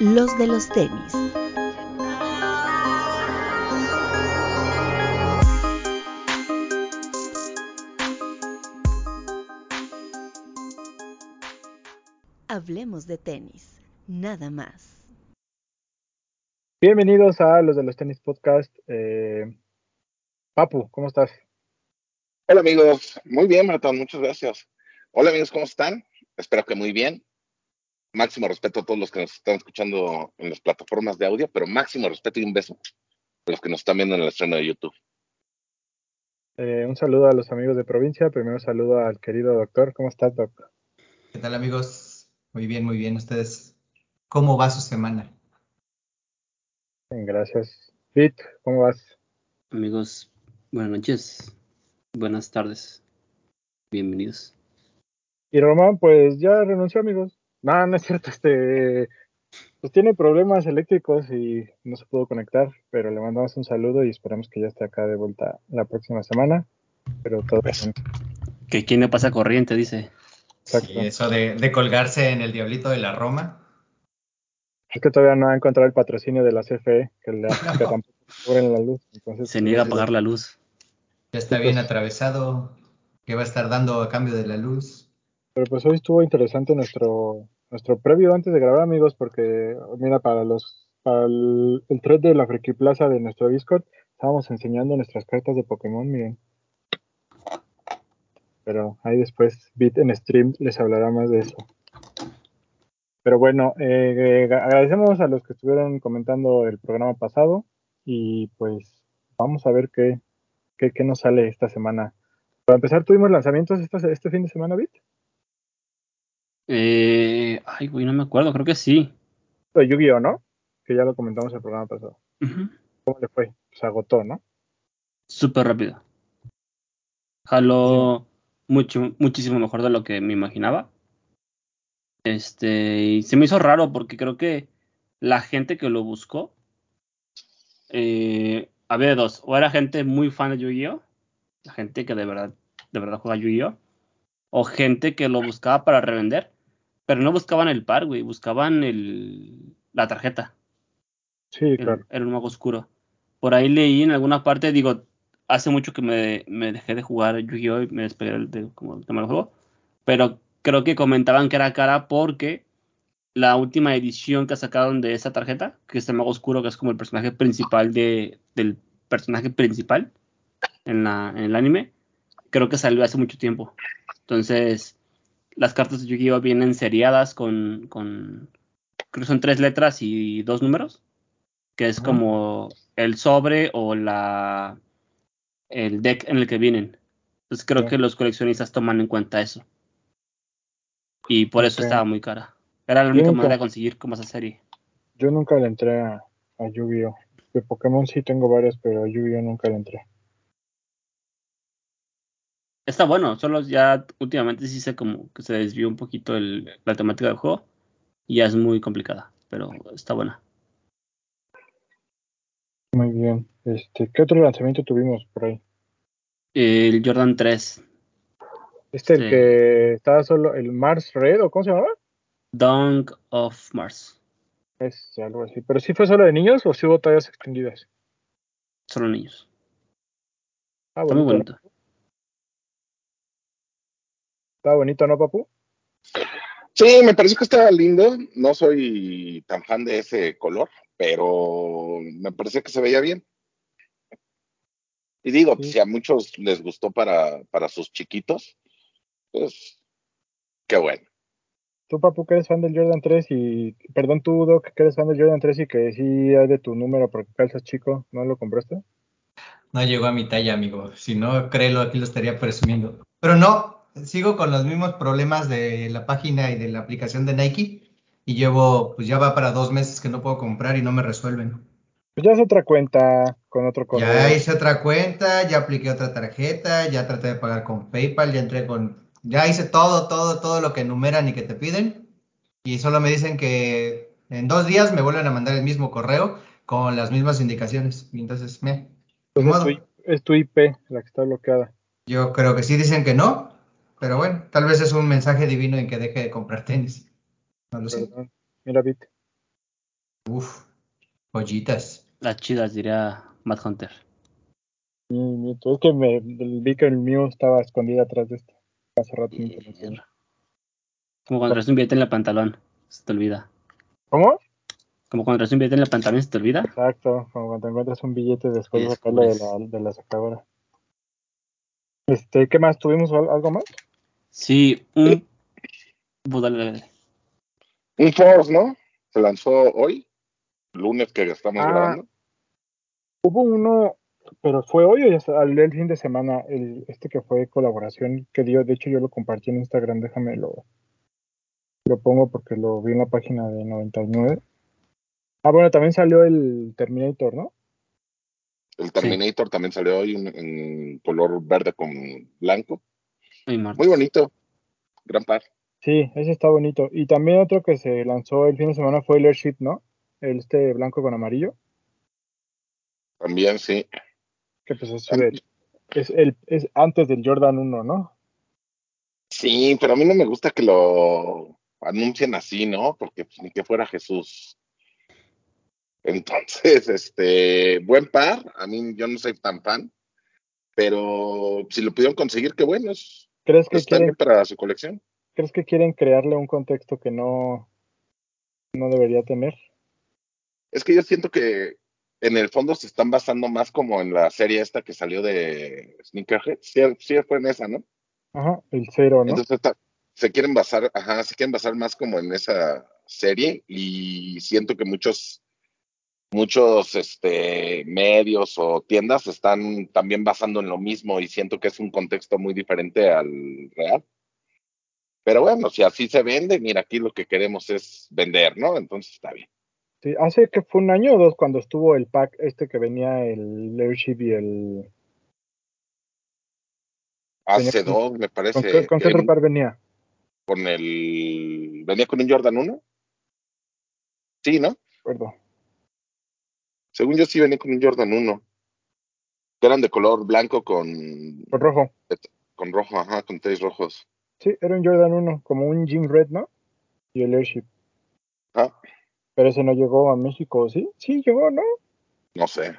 los de los tenis. Hablemos de tenis, nada más. Bienvenidos a los de los tenis podcast. Eh, Papu, ¿cómo estás? Hola amigos, muy bien, Maratón, muchas gracias. Hola amigos, ¿cómo están? Espero que muy bien. Máximo respeto a todos los que nos están escuchando en las plataformas de audio, pero máximo respeto y un beso a los que nos están viendo en el estreno de YouTube. Eh, un saludo a los amigos de provincia. Primero saludo al querido doctor. ¿Cómo estás, doctor? ¿Qué tal amigos? Muy bien, muy bien. ¿Ustedes cómo va su semana? Bien, gracias. Pete, ¿cómo vas? Amigos, buenas noches, buenas tardes, bienvenidos. Y Román, pues ya renunció, amigos. No, no es cierto, este, pues tiene problemas eléctricos y no se pudo conectar, pero le mandamos un saludo y esperamos que ya esté acá de vuelta la próxima semana. Pero todo bien. Que quién le pasa corriente, dice. Exacto. Sí, eso de, de colgarse en el diablito de la Roma. Es que todavía no ha encontrado el patrocinio de la CFE, que, le, que tampoco cubren la luz. Entonces, Se niega a pagar la luz. Ya está bien pues. atravesado. ¿Qué va a estar dando a cambio de la luz? Pero pues hoy estuvo interesante nuestro nuestro previo antes de grabar, amigos, porque mira, para los para el, el de la Friki Plaza de nuestro Discord, estábamos enseñando nuestras cartas de Pokémon, miren. Pero ahí después Bit en stream les hablará más de eso. Pero bueno, eh, eh, agradecemos a los que estuvieron comentando el programa pasado y pues vamos a ver qué, qué, qué nos sale esta semana. Para empezar, tuvimos lanzamientos esta, este fin de semana, Bit. Eh, ay, güey, no me acuerdo, creo que sí. de Yu-Gi-Oh, ¿no? Que ya lo comentamos en el programa pasado. ¿Cómo le fue? Se agotó, ¿no? Súper rápido. Jaló mucho, muchísimo mejor de lo que me imaginaba. Este, y se me hizo raro porque creo que la gente que lo buscó, eh, había dos, o era gente muy fan de Yu-Gi-Oh, la gente que de verdad, de verdad juega Yu-Gi-Oh, o gente que lo buscaba para revender, pero no buscaban el par, güey, buscaban el, la tarjeta. Sí, claro. era un mago oscuro. Por ahí leí en alguna parte, digo, hace mucho que me, me dejé de jugar Yu-Gi-Oh! y me despegué del, de- como del tema del juego. Pero creo que comentaban que era cara porque la última edición que sacaron de esa tarjeta, que es el mago oscuro, que es como el personaje principal de, del personaje principal en, la, en el anime, creo que salió hace mucho tiempo. Entonces, las cartas de Yu-Gi-Oh! vienen seriadas con, con, creo que son tres letras y dos números que es como el sobre o la el deck en el que vienen. Entonces creo que los coleccionistas toman en cuenta eso. Y por eso estaba muy cara. Era la Yo única nunca- manera de conseguir como esa serie. Yo nunca le entré a, a Yu-Gi-Oh! De Pokémon sí tengo varios, pero a Yu-Gi-Oh! nunca le entré. Está bueno, solo ya últimamente sí sé como que se desvió un poquito el- la temática del juego y ya es muy complicada, pero está buena. Muy bien. Este, ¿qué otro lanzamiento tuvimos por ahí? El Jordan 3, Este, el que estaba solo, el Mars Red, ¿o cómo se llamaba? Dunk of Mars. Es algo así. ¿Pero sí fue solo de niños o sí hubo tallas extendidas? Solo niños. Ah, Está muy bonito. bonito. Está bonito, ¿no, papu? Sí, me pareció que estaba lindo. No soy tan fan de ese color, pero me pareció que se veía bien. Y digo, Sí. si a muchos les gustó para, para sus chiquitos, pues qué bueno. Tú, papu, que eres fan del Jordan 3 y... Perdón, tú, Doc, que eres fan del Jordan 3 y que sí hay de tu número porque calzas chico, ¿no lo compraste? No llegó a mi talla, amigo. Si no, créelo, aquí lo estaría presumiendo. Pero no, sigo con los mismos problemas de la página y de la aplicación de Nike. Y llevo, pues ya va para dos meses que no puedo comprar y no me resuelven. Pues ya es otra cuenta con otro correo. Ya hice otra cuenta, ya apliqué otra tarjeta, ya traté de pagar con PayPal, ya entré con, ya hice todo, todo, todo lo que enumeran y que te piden. Y solo me dicen que en dos días me vuelven a mandar el mismo correo con las mismas indicaciones. Y entonces, me, Pues es, tu, es tu IP la que está bloqueada. Yo creo que sí dicen que no, pero bueno, tal vez es un mensaje divino en que deje de comprar tenis. No lo sé. Mira, Bit. Uf, joyitas. Las chidas, diría Matt Hunter. Nieto. Es que me vi que el mío estaba escondido atrás de este. Hace rato. enseñé. Como cuando traes un billete en el pantalón, se te olvida. ¿Cómo? Como cuando traes un billete en el pantalón, se te olvida. Exacto, como cuando encuentras un billete después Y de sacarlo de la, de la sacadora. Este, ¿qué más? ¿Tuvimos al- algo más? Sí, un. Pues dale, dale, dale. Un Force, ¿no? Se lanzó hoy, lunes que estamos Ah. grabando. Hubo uno, pero fue hoy o ya el, fin de semana, el, este que fue colaboración que dio, de hecho yo lo compartí en Instagram, déjame lo, lo pongo porque lo vi en la página de 99. Ah, bueno, también salió el Terminator, ¿no? El Terminator también salió hoy en, en color verde con blanco. Muy bonito. Gran par. Sí, ese está bonito. Y también otro que se lanzó el fin de semana fue el Airship, ¿no? El este blanco con amarillo, También, sí. que pues es, el- es, el, es antes del Jordan 1, ¿no? Sí, pero a mí no me gusta que lo anuncien así, ¿no? Porque pues, ni que fuera Jesús. Entonces, este, buen par. A mí yo no soy tan fan, pero si lo pudieron conseguir, qué bueno. Es, ¿Crees que está quieren para su colección. ¿Crees que quieren crearle un contexto que no, no debería tener? Es que yo siento que en el fondo se están basando más como en la serie esta que salió de Sneakerhead. Sí, sí fue en esa, ¿no? Ajá, el cero, ¿no? Entonces está- se quieren basar, ajá, se quieren basar más como en esa serie y siento que muchos, muchos este, medios o tiendas están también basando en lo mismo y siento que es un contexto muy diferente al real. Pero bueno, si así se vende, mira, aquí lo que queremos es vender, ¿no? Entonces está bien. Sí, hace que fue un año o dos cuando estuvo el pack este que venía el Airship y el... Hace dos, me ¿Con parece, qué, con qué otro par venía? con el... ¿Venía con un Jordan 1? Sí, ¿no? Recuerdo. Según yo sí venía con un Jordan 1. Que eran de color blanco con, Con rojo. con rojo, ajá, con tres rojos. Sí, era un Jordan 1, como un Jim Red, ¿no? Y el Airship. Ah, Pero ese no llegó a México, ¿sí? Sí, llegó, ¿no? no sé,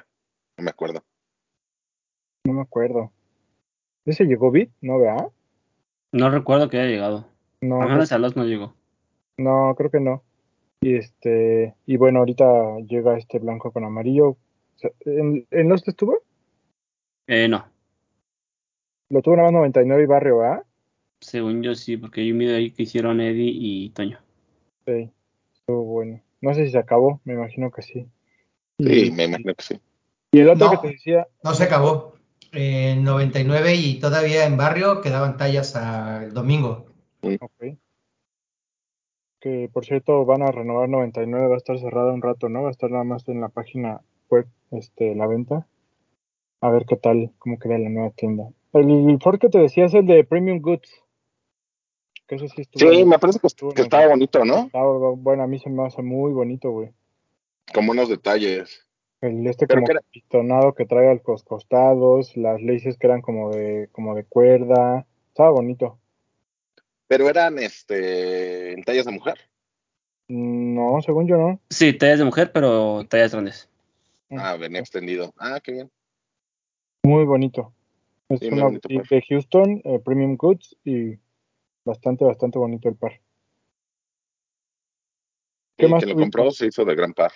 no me acuerdo. No me acuerdo. ¿Ese llegó Bit? ¿No, vea? No recuerdo que haya llegado. No, A menos a los no llegó. no, creo que no. Y este, y bueno, ahorita llega este blanco con amarillo. ¿En, en Lost estuvo? Eh, no. Lo tuvo nada más 99 y Barrio, ¿verdad? Según yo sí, porque yo miro ahí que hicieron Eddie y Toño. Sí, estuvo bueno. No sé si se acabó, me imagino que sí. Sí, Y, me imagino que sí. y el otro No. que te decía, No se acabó. En 99 y todavía en barrio quedaban tallas al domingo. ok. Que por cierto van a renovar 99, va a estar cerrada un rato, ¿no? Va a estar nada más en la página web, este, la venta. A ver qué tal, cómo queda la nueva tienda. El Ford que te decía es el de Premium Goods. Que eso sí estuvo. Sí, me parece que, estuvo que estaba bonito, ¿no? Estaba- bueno, a mí se me hace muy bonito, güey. Con buenos detalles. El este Pero como pistonado que trae a los costados, las laces que eran como de, como de cuerda. Estaba bonito. Pero eran este en tallas de mujer. No, según yo no. Sí, tallas de mujer, pero tallas grandes. Ah, venía extendido. Ah, qué bien. Muy bonito. Es Sí, una bonito boutique par. de Houston, eh, Premium Goods y bastante, bastante bonito el par. ¿Qué Y más quien lo compró se hizo de gran par.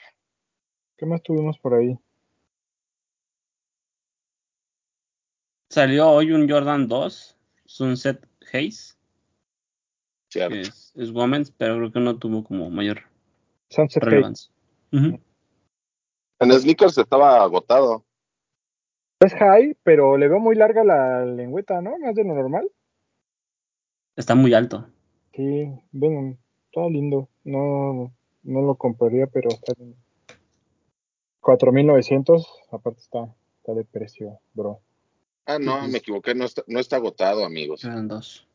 ¿Qué más tuvimos por ahí? Salió hoy un Jordan 2, Sunset Haze, Cierto. es, es Women's, pero creo que no tuvo como mayor Sunset relevancia. En sneakers estaba agotado. Es high, pero le veo muy larga la lengüeta, ¿no? Más de lo normal. Está muy alto. Sí, ven, está lindo. No, no lo compraría, pero está lindo. 4.900, aparte está, está de precio, bro. Ah, no, me equivoqué. No está, no está agotado, amigos. Jordan 2.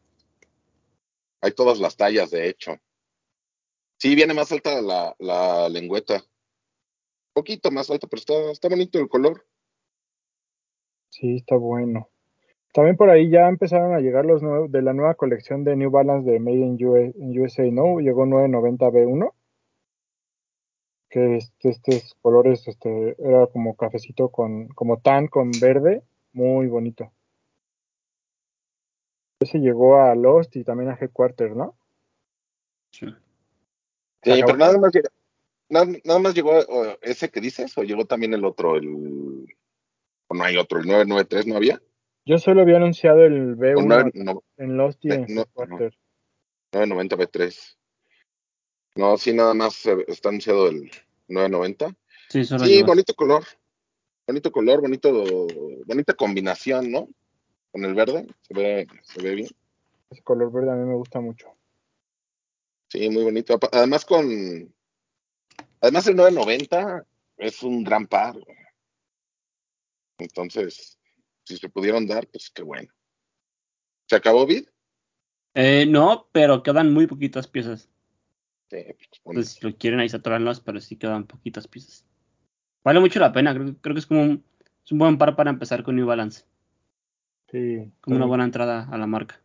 Hay todas las tallas, de hecho. Sí, viene más alta la, lengüeta. Poquito más alta, pero está, está bonito el color. Sí, está bueno. También por ahí ya empezaron a llegar los de la nueva colección de New Balance de Made in, USA, ¿no? Llegó 990 B1. que este, estos colores, este, era como cafecito con, como tan con verde, muy bonito. Ese llegó a Lost y también a Headquarter, ¿no? Sí. Sí, pero nada más, llegó- nada, nada más llegó o, ese que dices o llegó también el otro, el... O no hay otro, el 993 no había. Yo solo había anunciado el O B1 nueve- no, en Lost y en no, Headquarter. 990 B3. No, sí, nada más está anunciado el 990. Sí, solo Sí, bonito color. Bonito color, bonito, bonita combinación, ¿no? Con el verde, se ve, se ve bien. Ese color verde a mí me gusta mucho. Sí, muy bonito. Además con, además el 990 es un gran par. güey. Entonces, si se pudieron dar, pues qué bueno. ¿Se acabó Vid? Eh, no, pero quedan muy poquitas piezas. Sí, pues, si lo quieren ahí saturarlas, pero sí quedan poquitas piezas. Vale mucho la pena, creo, creo que es como un, es un buen par para empezar con New Balance. Sí. Como una buena entrada a la marca.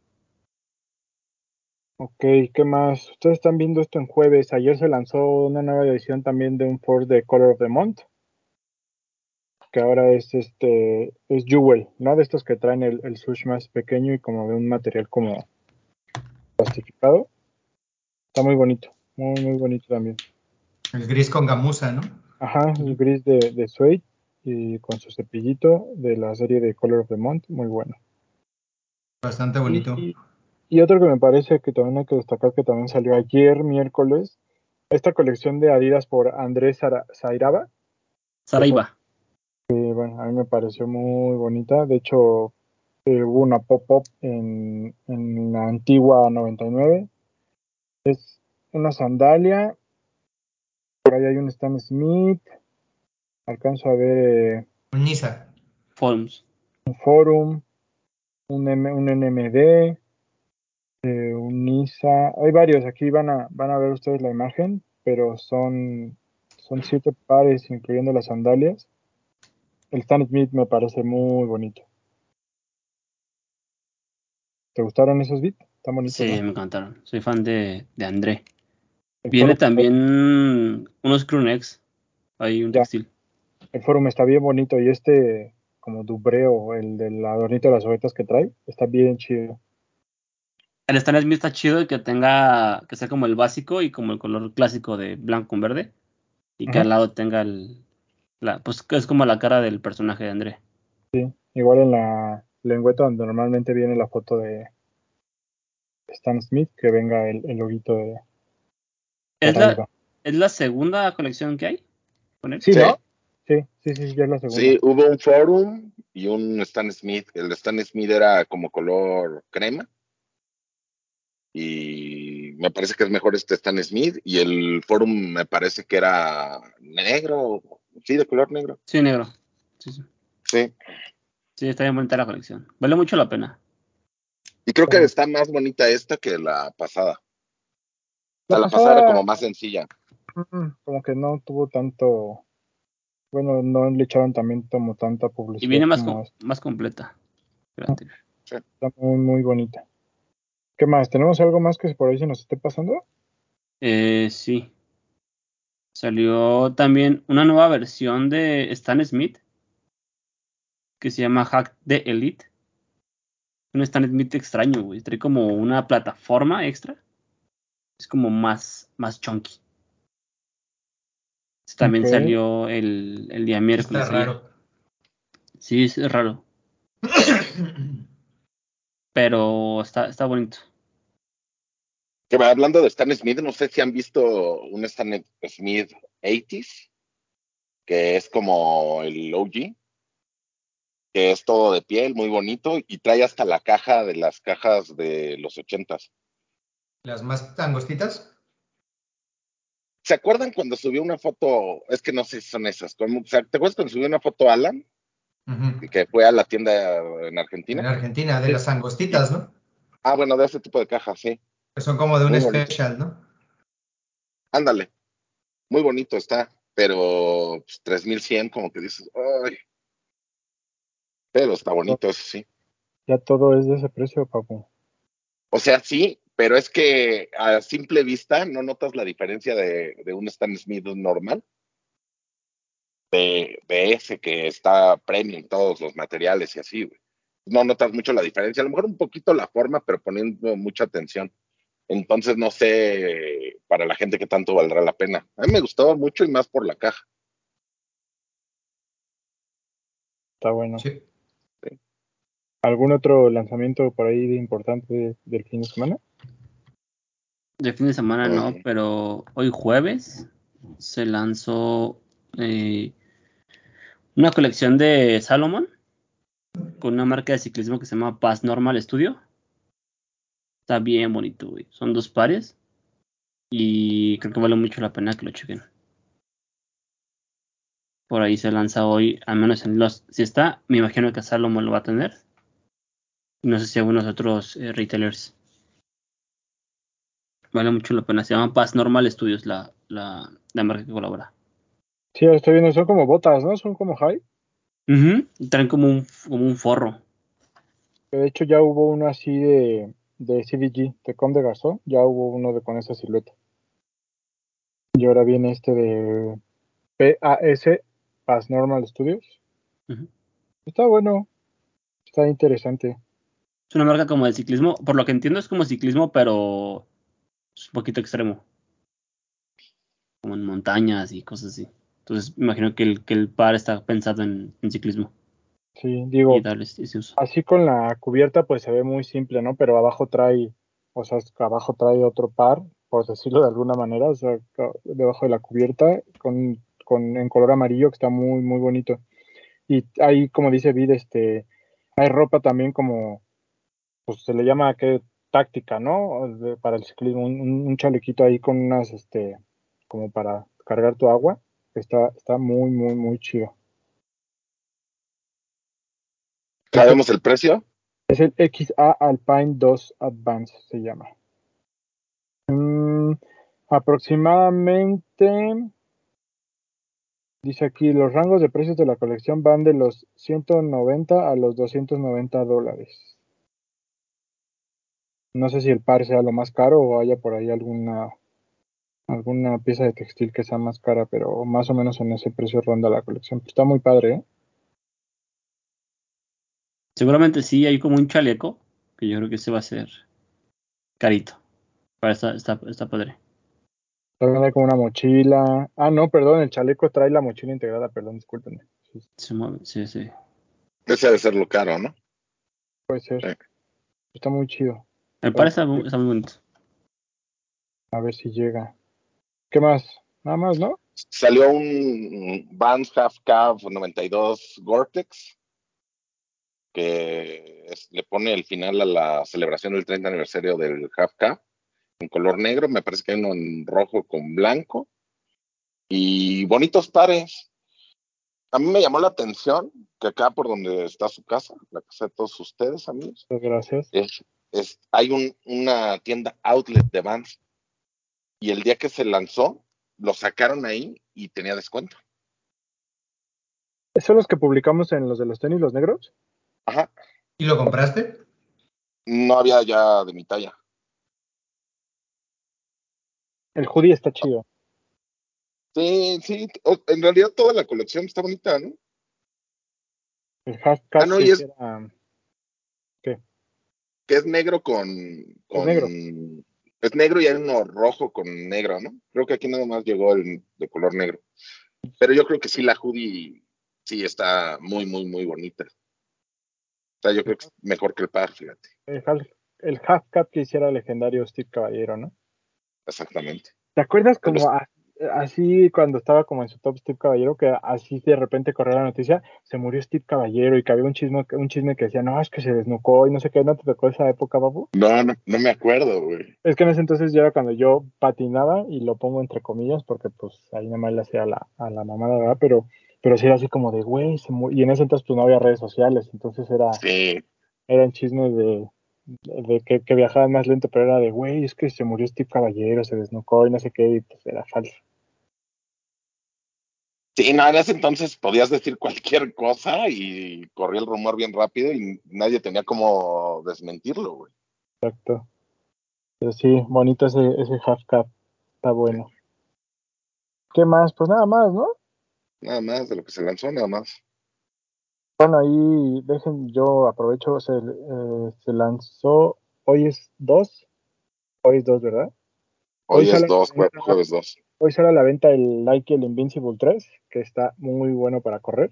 Ok, ¿qué más? Ustedes están viendo esto en jueves. Ayer se lanzó una nueva edición también de un Force de Color of the Month. Que ahora es este, es Jewel, ¿no? De estos que traen el, el sush más pequeño y como de un material como plastificado. Está muy bonito, muy, muy bonito también. El gris con gamuza, ¿no? Ajá, el gris de, de suede y con su cepillito de la serie de Color of the Month, muy bueno. Bastante bonito. Y, y otro que me parece que también hay que destacar que también salió ayer miércoles, esta colección de Adidas por Andrés Sara- Zairaba, Saraiva. que bueno, a mí me pareció muy bonita, de hecho eh, hubo una pop-up en, en la antigua 99, es una sandalia, por ahí hay un Stan Smith, alcanzo a ver eh, Un Nisa. Forums. un Forum, un, M- un NMD, eh, un NISA, hay varios, aquí van a, van a ver ustedes la imagen, pero son, son siete pares incluyendo las sandalias. El Stan Smith me parece muy bonito. ¿Te gustaron esos beats? Están bonitos. Sí, ¿no? me encantaron. Soy fan de, de André. Viene también unos crewnecks. Hay un Ya. textil. El forum está bien bonito y este como dubreo, el del adornito de las ovejas que trae, está bien chido. El Stan Smith está chido y que tenga, que sea como el básico y como el color clásico de blanco con verde. Y que Ajá. al lado tenga el, la, pues que es como la cara del personaje de André. Igual en la lengüeta donde normalmente viene la foto de Stan Smith, que venga el, el loguito de ¿Es la. ¿Es la segunda colección que hay con él? Sí, Sí. ¿no? Sí, sí, sí, ya es la segunda. Sí, hubo un forum y un Stan Smith. El Stan Smith era como color crema. Y me parece que es mejor este Stan Smith. Y el forum me parece que era negro. Sí, de color negro. Sí, negro. Sí, sí. Sí. Sí, está bien bonita la colección. Vale mucho la pena. Y creo que está más bonita esta que la pasada. O sea, La la pasada era como más sencilla. Como que no tuvo tanto. Bueno, no le echaron también como tanta publicidad. Y viene más, com- esta. más completa. anterior. Está muy, muy bonita. ¿Qué más? ¿Tenemos algo más que por ahí se nos esté pasando? Eh, sí. Salió también una nueva versión de Stan Smith que se llama Hack the Elite. Un Stan Smith extraño, güey. Trae como una plataforma extra. Es como más, más chunky. También salió el, el día miércoles. Está raro. Sí, es raro. Pero está, está bonito. Que va, hablando de Stan Smith, no sé si han visto un Stan Smith 80s, que es como el OG, que es todo de piel, muy bonito, y trae hasta la caja de las cajas de los 80s. Las más angostitas. ¿Se acuerdan cuando subió una foto? Es que no sé si son esas. como- o sea, ¿Te acuerdas cuando subió una foto Alan? Que fue a la tienda en En Argentina. Argentina, de las angostitas, ¿no? Ah, bueno, de ese tipo de cajas, sí. Que son como de un Muy bonito. special, ¿no? Ándale. Muy bonito está, pero pues, 3100, como que dices, ay. Pero está bonito, eso sí. Ya todo es de ese precio, papu. O sea, sí, pero es que a simple vista no notas la diferencia de, de un Stan Smith normal de, de ese que está premium, todos los materiales y así, güey. No notas mucho la diferencia, a lo mejor un poquito la forma, pero poniendo mucha atención. Entonces no sé para la gente que tanto valdrá la pena. A mí me gustaba mucho y más por la caja. Está bueno. Sí. ¿Algún otro lanzamiento por ahí de importante del fin de semana? De fin de semana no, pero hoy jueves se lanzó eh, una colección de Salomon con una marca de ciclismo que se llama Pass Normal Studio. Está bien bonito, güey. Son dos pares y creo que vale mucho la pena que lo chequen. Por ahí se lanza hoy, al menos en los. Si está, me imagino que Salomon lo va a tener. No sé si algunos otros eh, retailers. Vale mucho la pena. Se llama Pass Normal Studios, la, la, la marca que colabora. Sí, estoy viendo, son como botas, ¿no? Son como high. Ujú, Traen como un, como un forro. De hecho, ya hubo uno así de, de CDG, de Com de Garzón, ya hubo uno de con esa silueta. Y ahora viene este de PAS, Pass Normal Studios. Está bueno, está interesante. Es una marca como de ciclismo. Por lo que entiendo es como ciclismo, pero es un poquito extremo. Como en montañas y cosas así. Entonces me imagino que el, que el par está pensado en, en ciclismo. Sí, digo, Y darle ese ese uso. así con la cubierta pues se ve muy simple, ¿no? Pero abajo trae, o sea, abajo trae otro par, por decirlo de alguna manera, o sea, debajo de la cubierta con, con en color amarillo que está muy muy bonito. Y ahí como dice Vid, este hay ropa también como pues se le llama que táctica, ¿no? De- para el ciclismo, un, chalequito ahí con unas este como para cargar tu agua, está está muy muy muy chido. ¿Sabemos el precio? Es el XA Alpine 2 Advance, se llama. Mm, aproximadamente, dice aquí, los rangos de precios de la colección van de los 190 a los 290 dólares. No sé si el par sea lo más caro o haya por ahí alguna alguna pieza de textil que sea más cara, pero más o menos en ese precio ronda la colección. Está muy padre, ¿eh? Seguramente sí hay como un chaleco. Que yo creo que ese va a ser carito. Pero está, está, está padre. También hay como una mochila. Ah, no, perdón, el chaleco trae la mochila integrada, perdón, discúlpenme. Sí, Se mueve, sí, sí. Ese debe ser lo caro, ¿no? puede ser. Sí. Está muy chido. El par está, mu- está muy bonito. A ver si llega. ¿Qué más? Nada más, ¿no? Salió un Vans Half Cab 92 Gore-Tex que es- le pone el final a la celebración del 30 aniversario del Half Cab en color negro. Me parece que hay uno en rojo con blanco y bonitos pares. A mí me llamó la atención que acá por donde está su casa, la casa de todos ustedes, amigos, Muchas gracias. es, es- hay un- una tienda outlet de Vans y el día que se lanzó lo sacaron ahí y tenía descuento. ¿Esos son los que publicamos en los de los tenis, los negros? Ajá, ¿Y lo compraste? no había ya de mi talla. El hoodie está chido. Sí, sí, en realidad toda la colección está bonita, ¿no? El cap Ah, no, y es- era- Que es negro con, con negro. es negro y hay uno rojo con negro, ¿no? Creo que aquí nada más llegó el de color negro. Pero yo creo que sí la hoodie sí está muy, muy, muy bonita. O sea, yo creo que es mejor que el par, fíjate. el, half, el half cap que hiciera el legendario Steve Caballero, ¿no? Exactamente. ¿Te acuerdas como a- así cuando estaba como en su top Steve Caballero, que así de repente corrió la noticia, se murió Steve Caballero y que había un chisme, un chisme que decía, no, es que se desnucó y no sé qué, ¿no te tocó esa época, babu? No, no, no me acuerdo, güey. Es que en ese entonces ya era cuando yo patinaba y lo pongo entre comillas porque pues ahí nada más le hacía a la, a la mamada, ¿verdad? Pero, pero sí era así como de, güey, se mu-". y en ese entonces pues no había redes sociales, entonces era, Sí, eran chismes de, de que, que viajaban más lento, pero era de, güey, es que se murió Steve Caballero, se desnucó y no sé qué, y pues era falso. Sí, no, en ese entonces podías decir cualquier cosa y corría el rumor bien rápido y nadie tenía como desmentirlo, güey. Exacto. Pero sí, bonito ese, ese half cap, está bueno. ¿Qué más? Pues nada más, ¿no? Nada más de lo que se lanzó, nada más. Bueno, ahí dejen, yo aprovecho, se, eh, se lanzó, hoy es 2, hoy es 2, ¿verdad? Hoy, Hoy es sale- 2, jueves 2. Hoy sale a la venta el Nike, el Invincible 3, que está muy bueno para correr.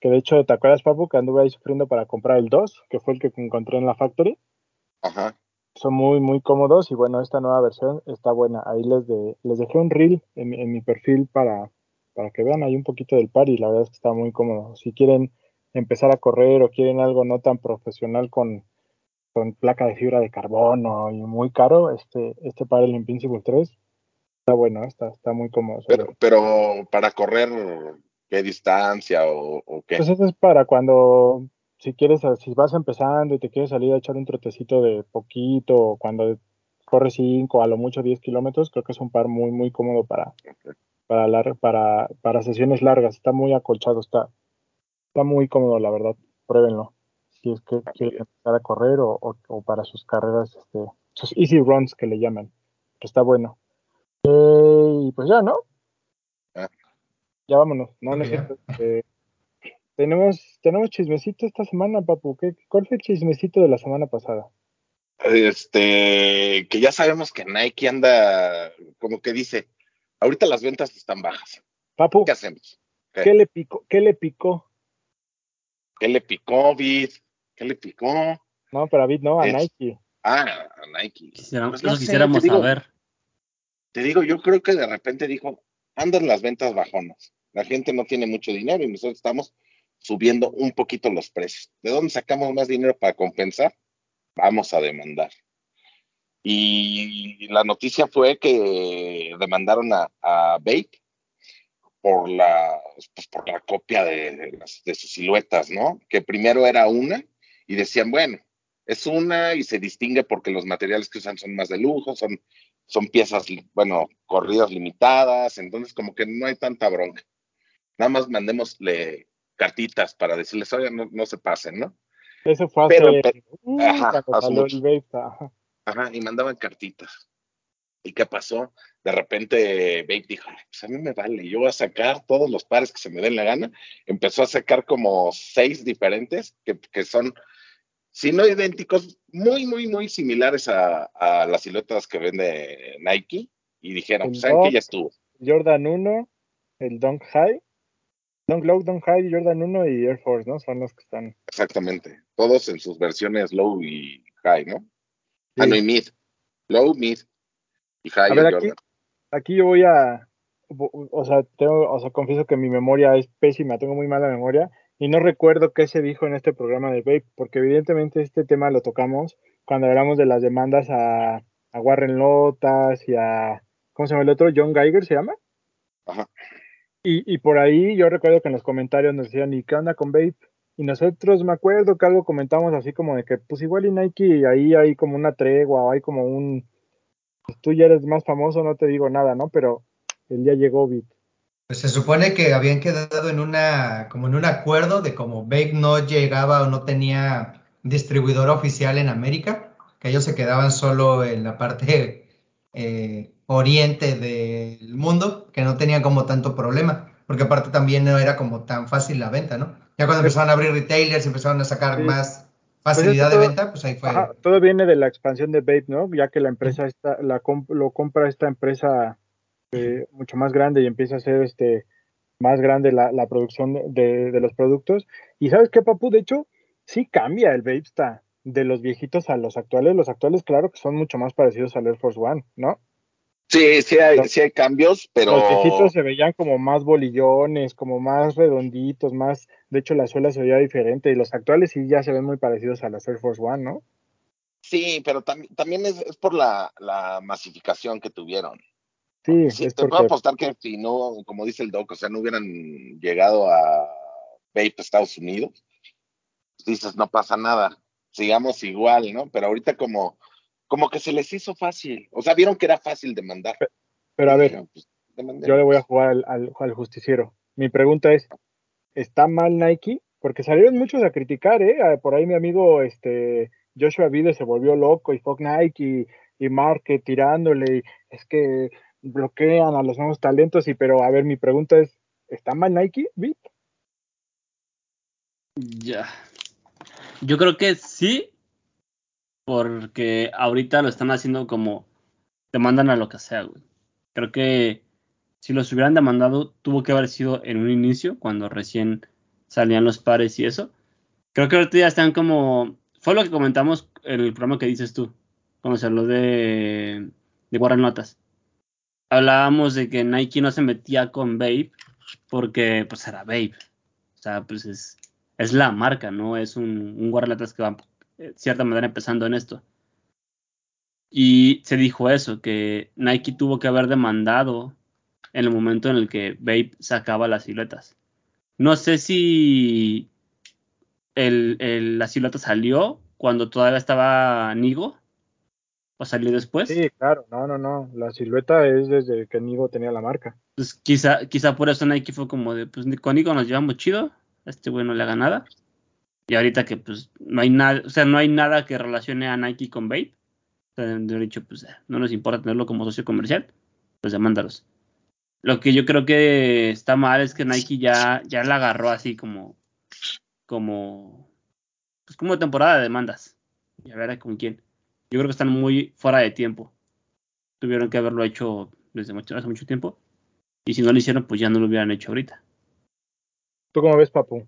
Que de hecho, ¿te acuerdas, Papu, que anduve ahí sufriendo para comprar el 2, que fue el que encontré en la Factory? Ajá. Son muy, muy cómodos y bueno, esta nueva versión está buena. Ahí les, de, les dejé un reel en, mi- en mi perfil para, para que vean ahí un poquito del par y la verdad es que está muy cómodo. Si quieren empezar a correr o quieren algo no tan profesional con, con placa de fibra de carbono y muy caro, este, este par, el Invincible 3, está bueno, está, está muy cómodo. Pero, pero para correr, ¿qué distancia o, o qué? Pues eso es para cuando, si quieres, si vas empezando y te quieres salir a echar un trotecito de poquito, o cuando corres 5, a lo mucho 10 kilómetros, creo que es un par muy, muy cómodo para, para, lar- para, para sesiones largas. Está muy acolchado, está, está muy cómodo, la verdad. Pruébenlo. Si es que quieren empezar a correr o, o- o para sus carreras, este, sus easy runs que le llaman. Que está bueno. Eh, y pues ya, ¿no? Ah. Ya vámonos. No, no Ok, es ya. cierto. Eh, tenemos, tenemos chismecito esta semana, papu. ¿Qué, ¿Cuál fue el chismecito de la semana pasada? Este, que ya sabemos que Nike anda, como que dice, ahorita las ventas están bajas. Papu, ¿Qué hacemos? ¿Qué, ¿qué le picó? ¿Qué le picó? ¿Qué le picó, Vid? ¿Qué le picó? No, pero a Bit no, a Es- Nike. Ah, a Nike. Quisiera- Pues no eso sé, quisiéramos saber. Te digo, yo creo que de repente dijo, andan las ventas bajonas. La gente no tiene mucho dinero y nosotros estamos subiendo un poquito los precios. ¿De dónde sacamos más dinero para compensar? Vamos a demandar. Y la noticia fue que demandaron a, a Vape por la, pues por la copia de sus siluetas, ¿no? Que primero era una y decían, bueno, es una y se distingue porque los materiales que usan son más de lujo, son, son piezas, bueno, corridas limitadas, entonces como que no hay tanta bronca. Nada más mandémosle cartitas para decirles, oye, no, no se pasen, ¿no? Eso fue hace, Pero empe- uh, Ajá, el. Ajá. Ajá, y mandaban cartitas. ¿Y qué pasó? De repente Babe dijo, "Ay, pues a mí me vale, yo voy a sacar todos los pares que se me den la gana. Empezó a sacar como seis diferentes que, que son, si no idénticos, muy, muy, muy similares a, a las siluetas que vende Nike. Y dijeron, El pues, ¿saben? Dunk. Ya estuvo. Jordan 1, el Dunk High, Dunk Low, Dunk High, Jordan 1 y Air Force, ¿no? Son los que están. Exactamente. Todos en sus versiones low y high, ¿no? Ah, Sí. no, y mid. Low, mid y high A ver, aquí, aquí yo voy a, o sea, tengo, o sea, confieso que mi memoria es pésima, tengo muy mala memoria y no recuerdo qué se dijo en este programa de Vape, porque evidentemente este tema lo tocamos cuando hablamos de las demandas a, a Warren Lotas y a, ¿cómo se llama el otro? John Geiger se llama. Ajá. Y, y por ahí yo recuerdo que en los comentarios nos decían, ¿y qué onda con Vape? Y nosotros me acuerdo que algo comentamos así como de que, pues igual y Nike, ahí hay como una tregua o hay como un, pues tú ya eres más famoso, no te digo nada, ¿no? Pero el día llegó Bit. Pues se supone que habían quedado en una, como en un acuerdo de como Vape no llegaba o no tenía distribuidor oficial en América, que ellos se quedaban solo en la parte eh, oriente del mundo, que no tenían como tanto problema, porque aparte también no era como tan fácil la venta, ¿no? Ya cuando empezaron a abrir retailers, empezaron a sacar Sí. más Pues facilidad de venta, pues ahí fue. Ajá, todo viene de la expansión de Vape, ¿no? Ya que la empresa la comp- lo compra esta empresa eh, mucho más grande y empieza a ser este más grande la, la producción de, de los productos. Y sabes qué, Papu, de hecho, sí cambia el Vape está de los viejitos a los actuales. Los actuales, claro que son mucho más parecidos al Air Force One, ¿no? Sí, sí hay, sí hay cambios, pero Los viejitos se veían como más bolillones, como más redonditos, más, de hecho la suela se veía diferente y los actuales sí ya se ven muy parecidos a los Air Force One, ¿no? sí, pero tam- también es, es por la, la masificación que tuvieron. Sí, Sí, es te puedo apostar que si no, como dice el doc, o sea, no hubieran llegado a Vape Estados Unidos, pues dices, no pasa nada, sigamos igual, ¿no? Pero ahorita como, como que se les hizo fácil, o sea, vieron que era fácil demandar. Pero a Y ver, dijeron, pues, yo le voy a jugar al, al- al justiciero. Mi pregunta es, ¿está mal Nike? Porque salieron muchos a criticar, ¿eh? Ah, Por ahí mi amigo este, Joshua Vide se volvió loco y fuck Nike y, y Marque tirándole. y es que bloquean a los nuevos talentos. Y pero a ver, mi pregunta es, ¿Está mal Nike, Bit? Ya. Yo creo que sí, porque ahorita lo están haciendo como demandan a lo que sea, güey. Creo que si los hubieran demandado, tuvo que haber sido en un inicio, cuando recién salían los pares y eso. Creo que ahorita ya están como. Fue lo que comentamos en el programa que dices tú, cuando se habló de, de Notas. Hablábamos de que Nike no se metía con Babe porque pues era Babe. O sea, pues es, es la marca, no es un, un que va de cierta manera empezando en esto. Y se dijo eso, que Nike tuvo que haber demandado en el momento en el que Babe sacaba las siluetas. No sé si el, el, la silueta salió cuando todavía estaba Nigo o salió después. Sí, claro, no, no, no. La silueta es desde que Nigo tenía la marca. Pues quizá, quizá por eso Nike fue como de, pues con Nigo nos llevamos chido, a este güey no le haga nada. Y ahorita que pues no hay nada, o sea, no hay nada que relacione a Nike con Babe. O sea, de dicho, pues no nos importa tenerlo como socio comercial, pues demándalos. Lo que yo creo que está mal es que Nike ya, ya la agarró así como, como, pues como temporada de demandas. Y a ver con quién. Yo creo que están muy fuera de tiempo. Tuvieron que haberlo hecho desde mucho, hace mucho tiempo. Y si no lo hicieron, pues ya no lo hubieran hecho ahorita. ¿Tú cómo ves, Papu?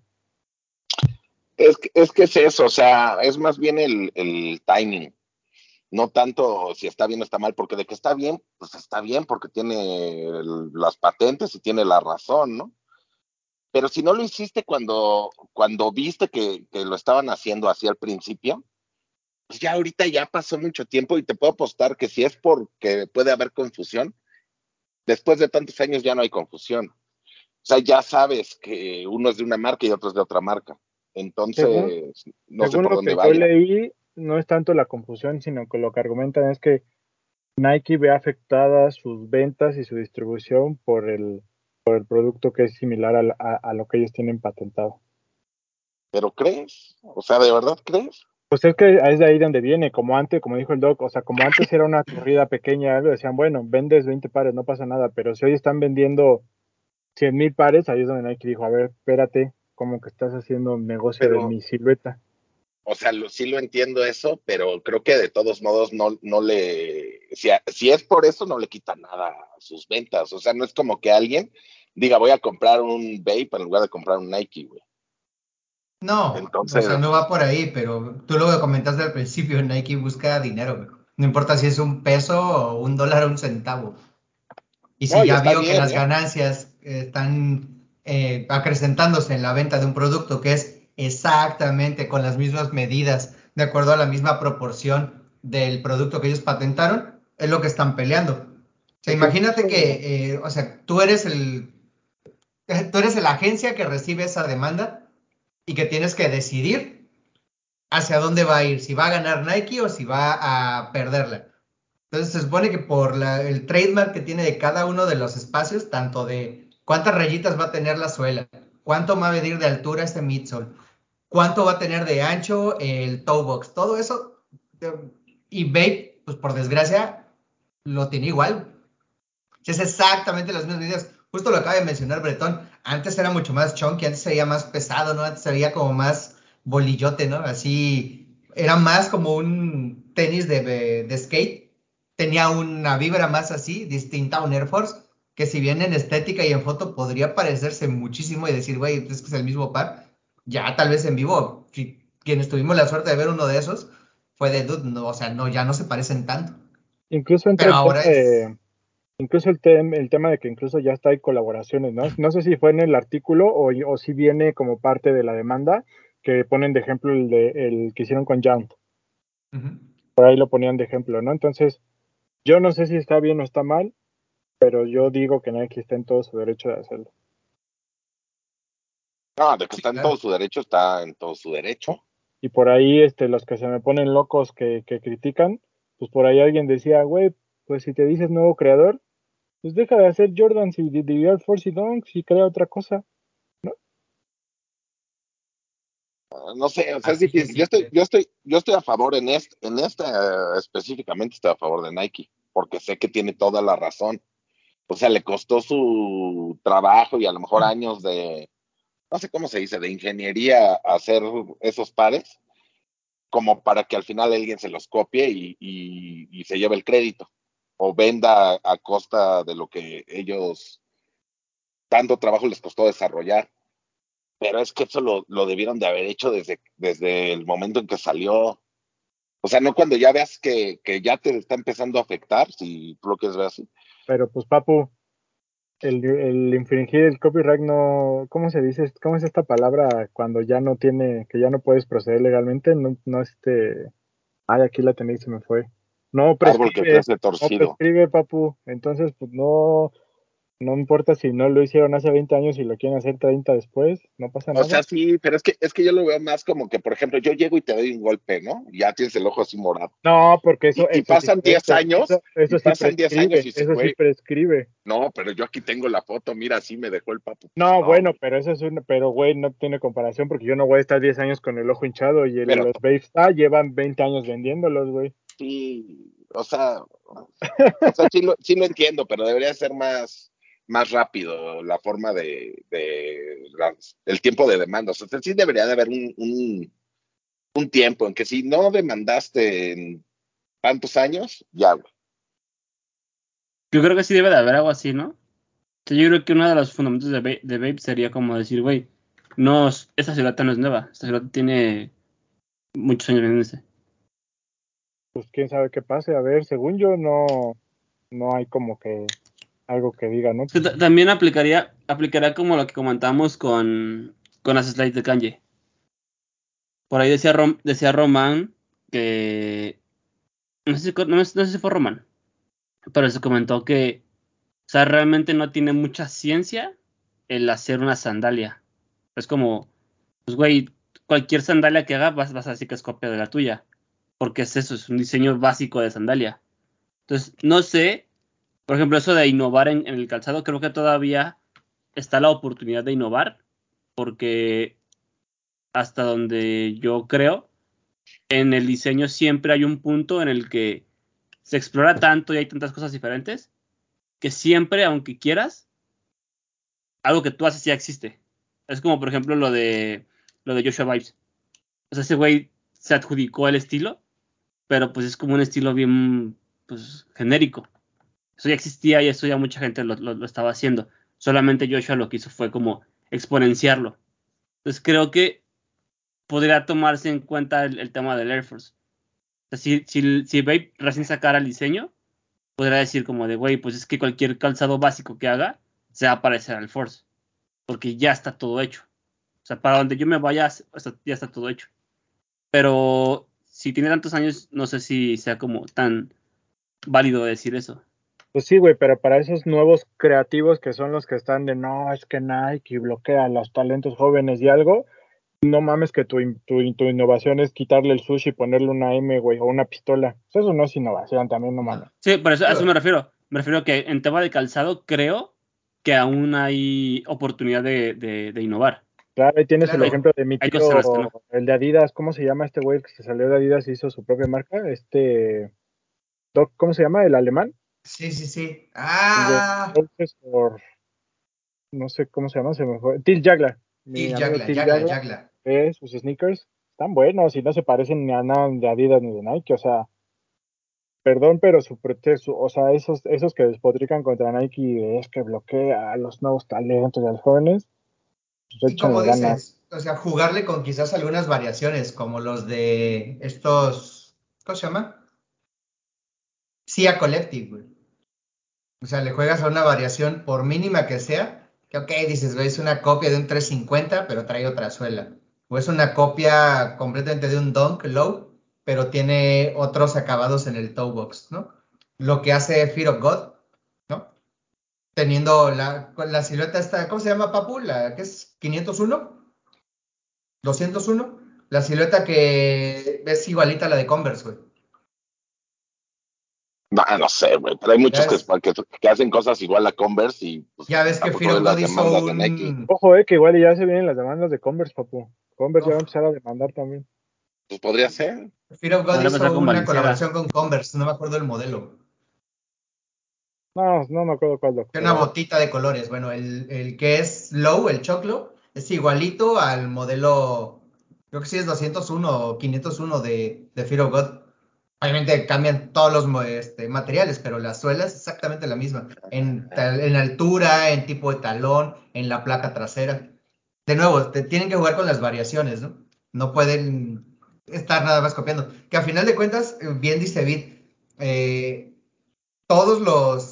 Es que, es que es eso, o sea, es más bien el, el timing no tanto si está bien o está mal, porque de que está bien, pues está bien porque tiene el, las patentes y tiene la razón, ¿no? Pero si no lo hiciste cuando, cuando viste que, que, lo estaban haciendo así al principio, pues ya ahorita ya pasó mucho tiempo y te puedo apostar que si es porque puede haber confusión, después de tantos años ya no hay confusión. O sea, ya sabes que uno es de una marca y otro es de otra marca. Entonces, según, no según sé por lo dónde que vaya. Yo leí, no es tanto la confusión, sino que lo que argumentan es que Nike ve afectadas sus ventas y su distribución por el, por el producto que es similar a, a, a, lo que ellos tienen patentado. ¿Pero crees? O sea, ¿de verdad crees? Pues es que es de ahí donde viene, como antes, como dijo el doc, o sea, como antes era una corrida pequeña, algo decían, bueno, vendes 20 pares, no pasa nada, pero si hoy están vendiendo 100 mil pares, ahí es donde Nike dijo, a ver, espérate, como que estás haciendo un negocio pero, de mi silueta o sea, lo, sí lo entiendo eso, pero creo que de todos modos no, no le, si, si, es por eso, no le quita nada a sus ventas. O sea, no es como que alguien diga, voy a comprar un Vape en lugar de comprar un Nike, güey. No, Entonces, o sea, no va por ahí, pero tú lo que comentaste al principio, Nike busca dinero. No importa si es un peso o un dólar o un centavo. Y si no, ya vio bien, que las ¿eh? ganancias están eh, acrecentándose en la venta de un producto que es exactamente con las mismas medidas, de acuerdo a la misma proporción del producto que ellos patentaron, es lo que están peleando. O sea, imagínate que, eh, o sea, tú eres el, tú eres la agencia que recibe esa demanda y que tienes que decidir hacia dónde va a ir, si va a ganar Nike o si va a perderla. Entonces se supone que por el trademark que tiene de cada uno de los espacios, tanto de cuántas rayitas va a tener la suela, cuánto va a medir de altura este midsole, cuánto va a tener de ancho el toe box, todo eso. Y Babe, pues por desgracia, lo tiene igual. Es exactamente las mismas medidas. Justo lo acaba de mencionar Bretón. Antes era mucho más chunky, antes se veía más pesado, ¿no? Antes se veía como más bolillote, ¿no? Así, era más como un tenis de, de skate. Tenía una vibra más así, distinta a un Air Force, que si bien en estética y en foto podría parecerse muchísimo y decir, güey, es que es el mismo par, ya tal vez en vivo, si quienes tuvimos la suerte de ver uno de esos, fue de dude, no, o sea, no, ya no se parecen tanto. Incluso entre Pero ahora es... incluso el, el, tema de que incluso ya está hay colaboraciones, ¿no? No sé si fue en el artículo o, o si viene como parte de la demanda, que ponen de ejemplo el, de, el que hicieron con Young. Uh -huh. Por ahí lo ponían de ejemplo, ¿no? Entonces, yo no sé si está bien o está mal, pero yo digo que Nike está en todo su derecho de hacerlo. No, de que está en todo su derecho, está en todo su derecho. Y por ahí, este, los que se me ponen locos que, que critican, pues por ahí alguien decía, güey, pues si te dices nuevo creador, pues deja de hacer Jordans y de, de Air Force y Dunks y crea otra cosa. ¿no? Uh, no sé, o sea, es difícil. Yo estoy, yo estoy, yo estoy a favor en este, en uh, específicamente estoy a favor de Nike, porque sé que tiene toda la razón. o sea, le costó su trabajo y a lo mejor años de, no sé cómo se dice, de ingeniería hacer esos pares, como para que al final alguien se los copie y, y se lleve el crédito o venda a costa de lo que ellos tanto trabajo les costó desarrollar. Pero es que eso lo, lo, debieron de haber hecho desde, desde el momento en que salió. O sea, no cuando ya veas que, que ya te está empezando a afectar, si lo quieres ver así. Pero pues, Papu, el, el infringir el copyright no, ¿cómo se dice? ¿Cómo es esta palabra cuando ya no tiene, que ya no puedes proceder legalmente? No, no este, ay, aquí la tenéis, se me fue. No prescribe, no prescribe, papu. Entonces, pues no, no importa si no lo hicieron hace 20 años y lo quieren hacer 30 después, no pasa nada. O sea, sí, pero es que es que yo lo veo más como que, por ejemplo, yo llego y te doy un golpe, ¿no? Ya tienes el ojo así morado. No, porque eso. Y, pasan 10 años. Eso, sí pasan 10 años y se eso sí prescribe. No, pero yo aquí tengo la foto, mira, así me dejó el papu. No, bueno, pero eso es una. Pero, güey, no tiene comparación porque yo no voy a estar 10 años con el ojo hinchado y el, los Babes ah, llevan 20 años vendiéndolos, güey. Sí, o sea, o sea sí, lo, sí lo entiendo, pero debería ser más más rápido la forma de, de el tiempo de demanda. O sea, sí debería de haber un, un, tiempo en que si no demandaste en tantos años, ya, Yo creo que sí debe de haber algo así, ¿no? yo creo que uno de los fundamentos de, Babe, sería como decir, güey, no, esta silueta no es nueva, esta silueta tiene muchos años vendiéndose. Pues quién sabe qué pase, a ver, según yo no, no hay como que algo que diga, ¿no? También aplicaría, aplicaría como lo que comentamos con, con las slides de Kanye. Por ahí decía, Rom, decía Román que. No sé, si, no, sé si fue Román, pero se comentó que. O sea, realmente no tiene mucha ciencia el hacer una sandalia. Es como, pues, güey, cualquier sandalia que hagas vas, vas a decir que es copia de la tuya. Porque es eso, es un diseño básico de sandalia. Entonces, no sé por ejemplo, eso de innovar en, el calzado, creo que todavía está la oportunidad de innovar, porque hasta donde yo creo, en el diseño siempre hay un punto en el que se explora tanto y hay tantas cosas diferentes, que siempre, aunque quieras, algo que tú haces ya existe. Es como, por ejemplo, lo de, lo de Joshua Vibes. O sea, ese güey se adjudicó el estilo, pero pues es como un estilo bien pues, genérico. Eso ya existía y eso ya mucha gente lo, estaba haciendo. Solamente Joshua lo que hizo fue como exponenciarlo. Entonces creo que podría tomarse en cuenta el, tema del Air Force. Si, si, si Babe recién sacara el diseño, podría decir como de, güey, pues es que cualquier calzado básico que haga se va a parecer al Force. Porque ya está todo hecho. O sea, para donde yo me vaya, ya está todo hecho. Pero si tiene tantos años, no sé si sea como tan válido decir eso. Pues sí, güey, pero para esos nuevos creativos que son los que están de no, es que Nike bloquea a los talentos jóvenes y algo, no mames que tu, tu, innovación es quitarle el sushi y ponerle una M, güey, o una pistola. Eso no es innovación, también no mames. Sí, por eso, a eso me refiero. Me refiero que en tema de calzado creo que aún hay oportunidad de, de, innovar. Claro, ahí tienes el ejemplo de mi tío, el de Adidas, ¿cómo se llama este güey que se salió de Adidas y hizo su propia marca? Este, ¿cómo se llama? ¿El alemán? Sí, sí, sí. Ah. no sé cómo se llama, se me fue. Til Jagla. Til Jagla, Jagla, Jagla. Eh, sus sneakers están buenos y no se parecen ni a nada de Adidas ni de Nike, o sea, perdón, pero su proceso, o sea, esos, esos que despotrican contra Nike es que bloquea a los nuevos talentos y a los jóvenes. Pues y como dices, o sea, jugarle con quizás algunas variaciones, como los de estos, ¿cómo se llama? Sia Collective, güey. O sea, le juegas a una variación, por mínima que sea, que ok, dices, güey, es una copia de un 350, pero trae otra suela. O es una copia completamente de un Dunk Low, pero tiene otros acabados en el toe box, ¿no? Lo que hace Fear of God. Teniendo la, la silueta esta, ¿cómo se llama, Papu? La que es 501, 201, la silueta que es igualita a la de Converse, güey. No, no sé, güey, pero hay muchos que, que, hacen cosas igual a Converse y... Pues, ya ves que God hizo un... Ojo, eh, que igual ya se vienen las demandas de Converse, papu. Converse ya va a empezar a demandar también. Pues podría ser. Fear of God hizo una colaboración con Converse, no me acuerdo del modelo. No, no me acuerdo cuál doctor. Una botita de colores. Bueno, el, el que es low, el choclo, es igualito al modelo, creo que sí es 201 o 501 de, de Fear of God. Obviamente cambian todos los este, materiales, pero la suela es exactamente la misma. En, en altura, en tipo de talón, en la placa trasera. De nuevo, te tienen que jugar con las variaciones, ¿no? No pueden estar nada más copiando. Que a final de cuentas, eh, bien dice Vid, eh, todos los,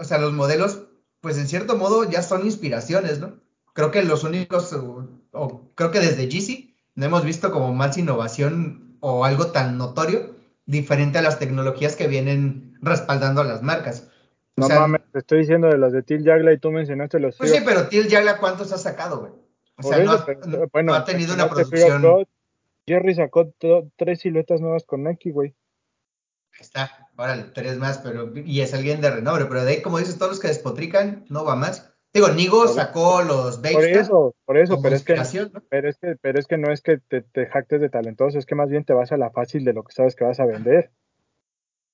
o sea, los modelos, pues en cierto modo ya son inspiraciones, ¿no? Creo que los únicos, o, o creo que desde GC no hemos visto como más innovación o algo tan notorio diferente a las tecnologías que vienen respaldando a las marcas. O No sea, mames, te estoy diciendo de los de Til Jagla y tú mencionaste los Pues sí, pero Til Jagla, ¿cuántos ha sacado, güey? O Por sea, eso, no, ha, pero, no bueno, ha tenido una producción. Jerry sacó tres siluetas nuevas con Nike, güey. Ahí está, órale, tres más, pero y es alguien de renombre, pero de ahí, como dices, todos los que despotrican, no va más. Digo, Nigo Por- sacó los Por Babestar eso, por eso, pero es que pero es que pero es que no es que te, te jactes de talentoso, es que más bien te vas a la fácil de lo que sabes que vas a vender.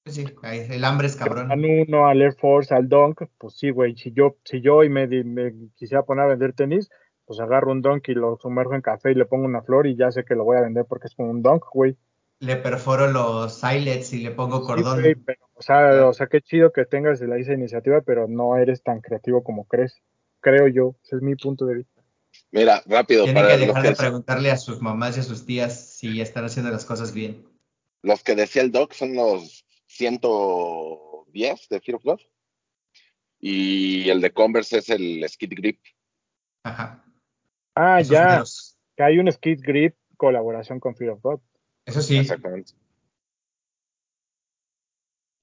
Pues sí, el hambre es cabrón. Al uno, al Air Force, al Dunk, pues sí, güey, si yo si yo hoy me, me quisiera poner a vender tenis, pues agarro un Dunk y lo sumerjo en café y le pongo una flor y ya sé que lo voy a vender porque es como un Dunk, güey. Le perforo los eyelets y le pongo Sí, cordón. güey, pero, o sea, Claro. o sea, qué chido que tengas la esa iniciativa, pero no eres tan creativo como crees. Creo yo, ese es mi punto de vista. Mira, rápido, Tienen para que dejar que, de preguntarle a sus mamás y a sus tías si están haciendo las cosas bien. los que decía el Doc son los 110 de Fear of God. Y el de Converse es el Skid Grip. Ajá. Ah, Esos ya, que hay un Skid Grip colaboración con Fear of God. Eso sí. Exactamente.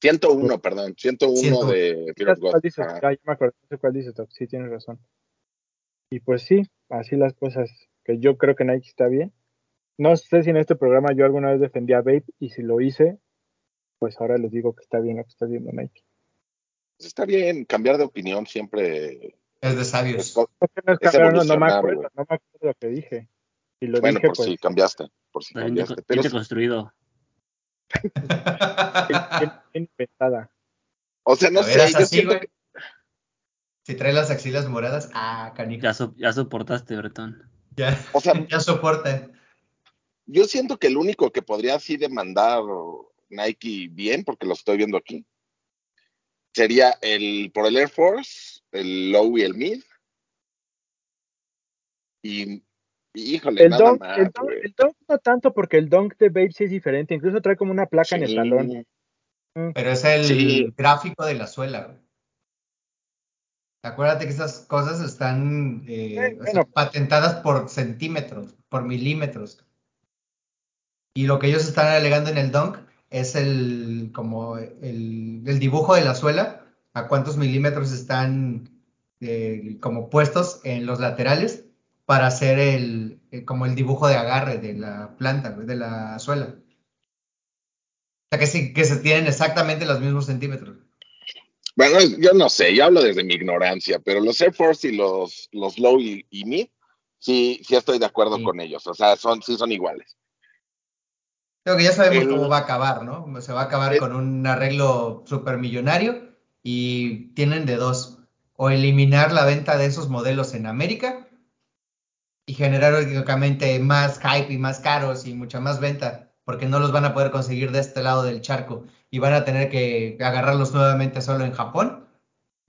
101, perdón, 101 101. de Fear of God. dices, Ajá. ya, ya me acuerdo, no sé cuál dices, sí tienes razón. Y pues sí, así las cosas, que yo creo que Nike está bien. No sé si en este programa yo alguna vez defendí a Vape y si lo hice, pues ahora les digo que está bien lo que está haciendo Nike. Pues está bien, cambiar de opinión siempre Es de sabios. es Es no, no me acuerdo, no me acuerdo lo que dije. Y lo bueno, dije, por pues, si cambiaste, por si Está bien, cambiaste. deco- Pero bien deconstruido. bien, bien- bien inventada. O sea, no ¿La sé, yo así, siento güey? que, Si trae las axilas moradas, ah, canijo. Ya, so- ya soportaste, Bretón. Ya, o sea, ya soporta. yo siento que el único que podría así demandar Nike bien, porque lo estoy viendo aquí, sería el por el Air Force, el low y el mid. Y híjole, El nada dunk, más, el, dunk, güey. el dunk no tanto porque el dunk de Babe sí es diferente, incluso trae como una placa en el talón. Pero es el Sí. gráfico de la suela, güey. Acuérdate que esas cosas están eh, Eh, sea, patentadas por centímetros, por milímetros. Y lo que ellos están alegando en el dunk es el como el, el dibujo de la suela, a cuántos milímetros están eh, como puestos en los laterales para hacer el eh, como el dibujo de agarre de la planta, de la suela. O sea que sí, que se tienen exactamente los mismos centímetros. Bueno, yo no sé, yo hablo desde mi ignorancia, pero los Air Force y los, los low y, y mid, sí, sí estoy de acuerdo Sí. con ellos. O sea, son, sí son iguales. Creo que ya sabemos El- cómo va a acabar, ¿no? Se va a acabar el- con un arreglo supermillonario y tienen de dos. O eliminar la venta de esos modelos en América y generar lógicamente más hype y más caros y mucha más venta, porque no los van a poder conseguir de este lado del charco y van a tener que agarrarlos nuevamente solo en Japón.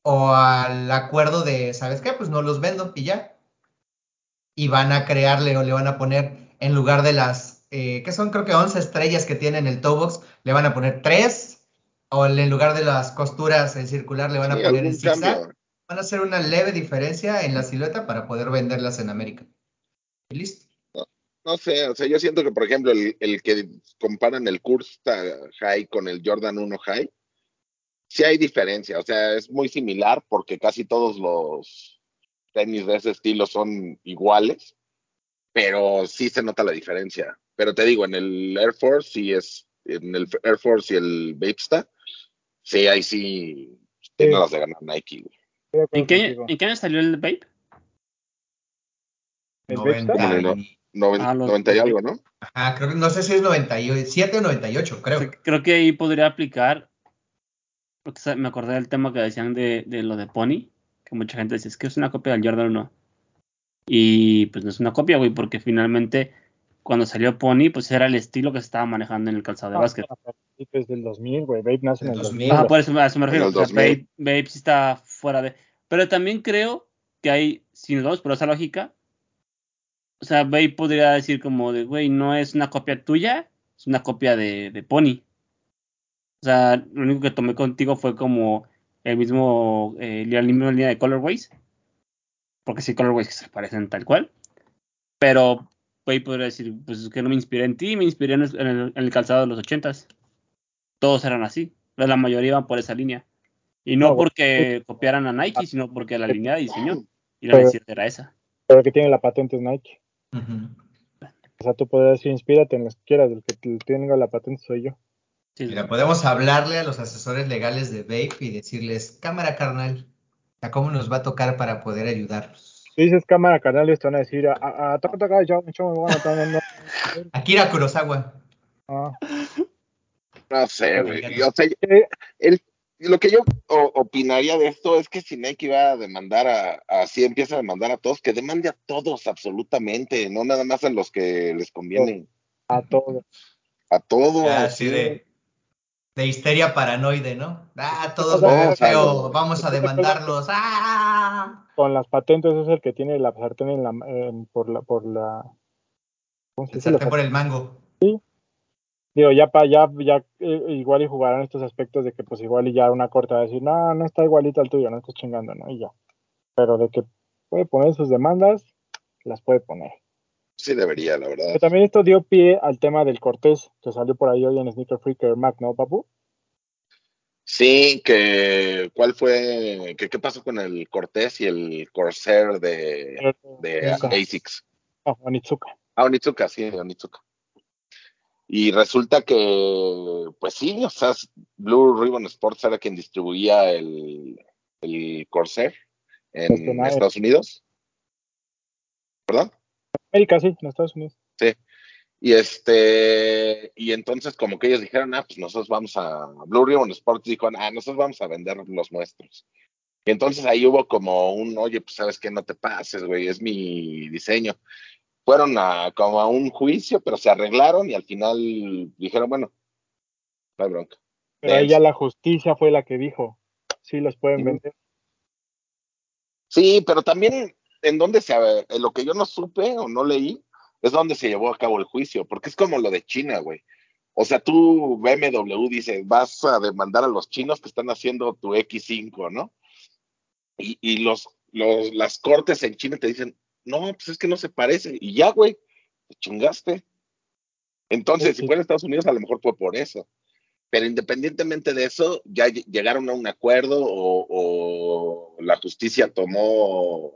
O al acuerdo de, ¿sabes qué? Pues no los vendo y ya. Y van a crearle o le van a poner en lugar de las, eh, que son creo que 11 estrellas que tienen el toe box, le van a poner 3. O en lugar de las costuras en circular le van a sí, poner en zigzag. Van a hacer una leve diferencia en la silueta para poder venderlas en América. Y listo. No sé, o sea, yo siento que, por ejemplo, el, el que comparan el Cursta High con el Jordan 1 High, sí hay diferencia. O sea, es muy similar porque casi todos los tenis de ese estilo son iguales, pero sí se nota la diferencia. Pero te digo, en el Air Force sí es, en el Air Force y el Vapesta, sí, ahí sí tiene Sí. las de ganar Nike. ¿En qué. ¿En qué año salió el Vape? ¿El 90 ¿Cómo no? y- Noven- Ah, los- 90 y algo, ¿no? Ajá, creo que no sé si es 97 o 98, creo. Creo que ahí podría aplicar porque me acordé del tema que decían de, de lo de Pony, que mucha gente dice, es que es una copia del Jordan 1. Y pues no es una copia, güey, porque finalmente cuando salió Pony, pues era el estilo que se estaba manejando en el calzado de Ah, básquet. a principios del 2000, güey. Babe nace en el 2000. 2000. Ajá, por eso, a eso me refiero. O sea, 2000. Babe, Babe sí está fuera de. Pero también creo que hay, si nos vamos por esa lógica, o sea, Babe podría decir como de, güey, no es una copia tuya, es una copia de, de Pony. O sea, lo único que tomé contigo fue como el mismo, eh, la misma línea de Colorways. Porque sí, Colorways que se parecen tal cual. Pero Babe podría decir, pues es que no me inspiré en ti, me inspiré en el, en calzado de los ochentas. Todos eran así. La mayoría iban por esa línea. Y no porque copiaran a Nike, sino porque la línea de diseño y la Pero- necesidad era esa. Pero que tiene la patente es Nike. O sea, tú podrías decir, inspírate en los que quieras. El que tenga la patente soy yo. Sí, Mira, podemos hablarle a los asesores legales de Vape y decirles, cámara carnal, ¿a cómo nos va a tocar para poder ayudarlos? Si dices cámara canal, te van a decir, "Ah, ah, toca, toca, yo, yo me voy a matar, no, no". Akira Kurosawa. Ah, No sé, güey. encanta. Y, o sea, eh, el- lo que yo o- opinaría de esto es que si Nike va a demandar a, así empieza a demandar a todos, que demande a todos absolutamente, no nada más a los que les conviene, a todo. a todos. Así sí. de, de histeria paranoide, ¿no? Ah, todos o sea, feo, vamos a demandarlos. ¡Ah! Con las patentes es el que tiene la sartén en la, en- por la, por la, ¿cómo se El dice? Sartén por el mango. Digo, ya para ya, ya eh, igual y jugarán estos aspectos de que pues igual y ya una corta va a decir, no, no está igualito al tuyo, no estás chingando, ¿no? Y ya. Pero de que puede poner sus demandas, las puede poner. Sí debería, la verdad. Pero también esto dio pie al tema del Cortés, que salió por ahí hoy en Sneaker Freaker Mac, ¿no, papu? Sí, que cuál fue, que qué pasó con el Cortés y el Corsair de, de Asics. ASICS. No, Onitsuka. Ah, Onitsuka, sí, Onitsuka. Y resulta que, pues sí, o sea, Blue Ribbon Sports era quien distribuía el, el Corsair en Gestionaba. Estados Unidos. ¿Perdón? América, sí, en Estados Unidos. Y este, y entonces como que ellos dijeron, ah, pues nosotros vamos a, Blue Ribbon Sports dijo, ah, nosotros vamos a vender los nuestros. Y entonces ahí hubo como un, oye, pues sabes que no te pases, güey, es mi diseño. Fueron a como a un juicio, pero se arreglaron y al final dijeron, bueno, no hay bronca. Pero ahí ya la justicia fue la que dijo, sí los pueden vender. Sí, pero también en donde se, en lo que yo no supe o no leí, es donde se llevó a cabo el juicio, porque es como lo de China, güey. O sea, tú, BMW, dice, vas a demandar a los chinos que están haciendo tu X5, ¿no? Y, y los, los, las cortes en China te dicen, no, pues es que no se parece. Y ya, güey, te chingaste. Entonces, Sí. si fuera Estados Unidos, a lo mejor fue por eso. Pero independientemente de eso, ya ll- llegaron a un acuerdo o, o la justicia tomó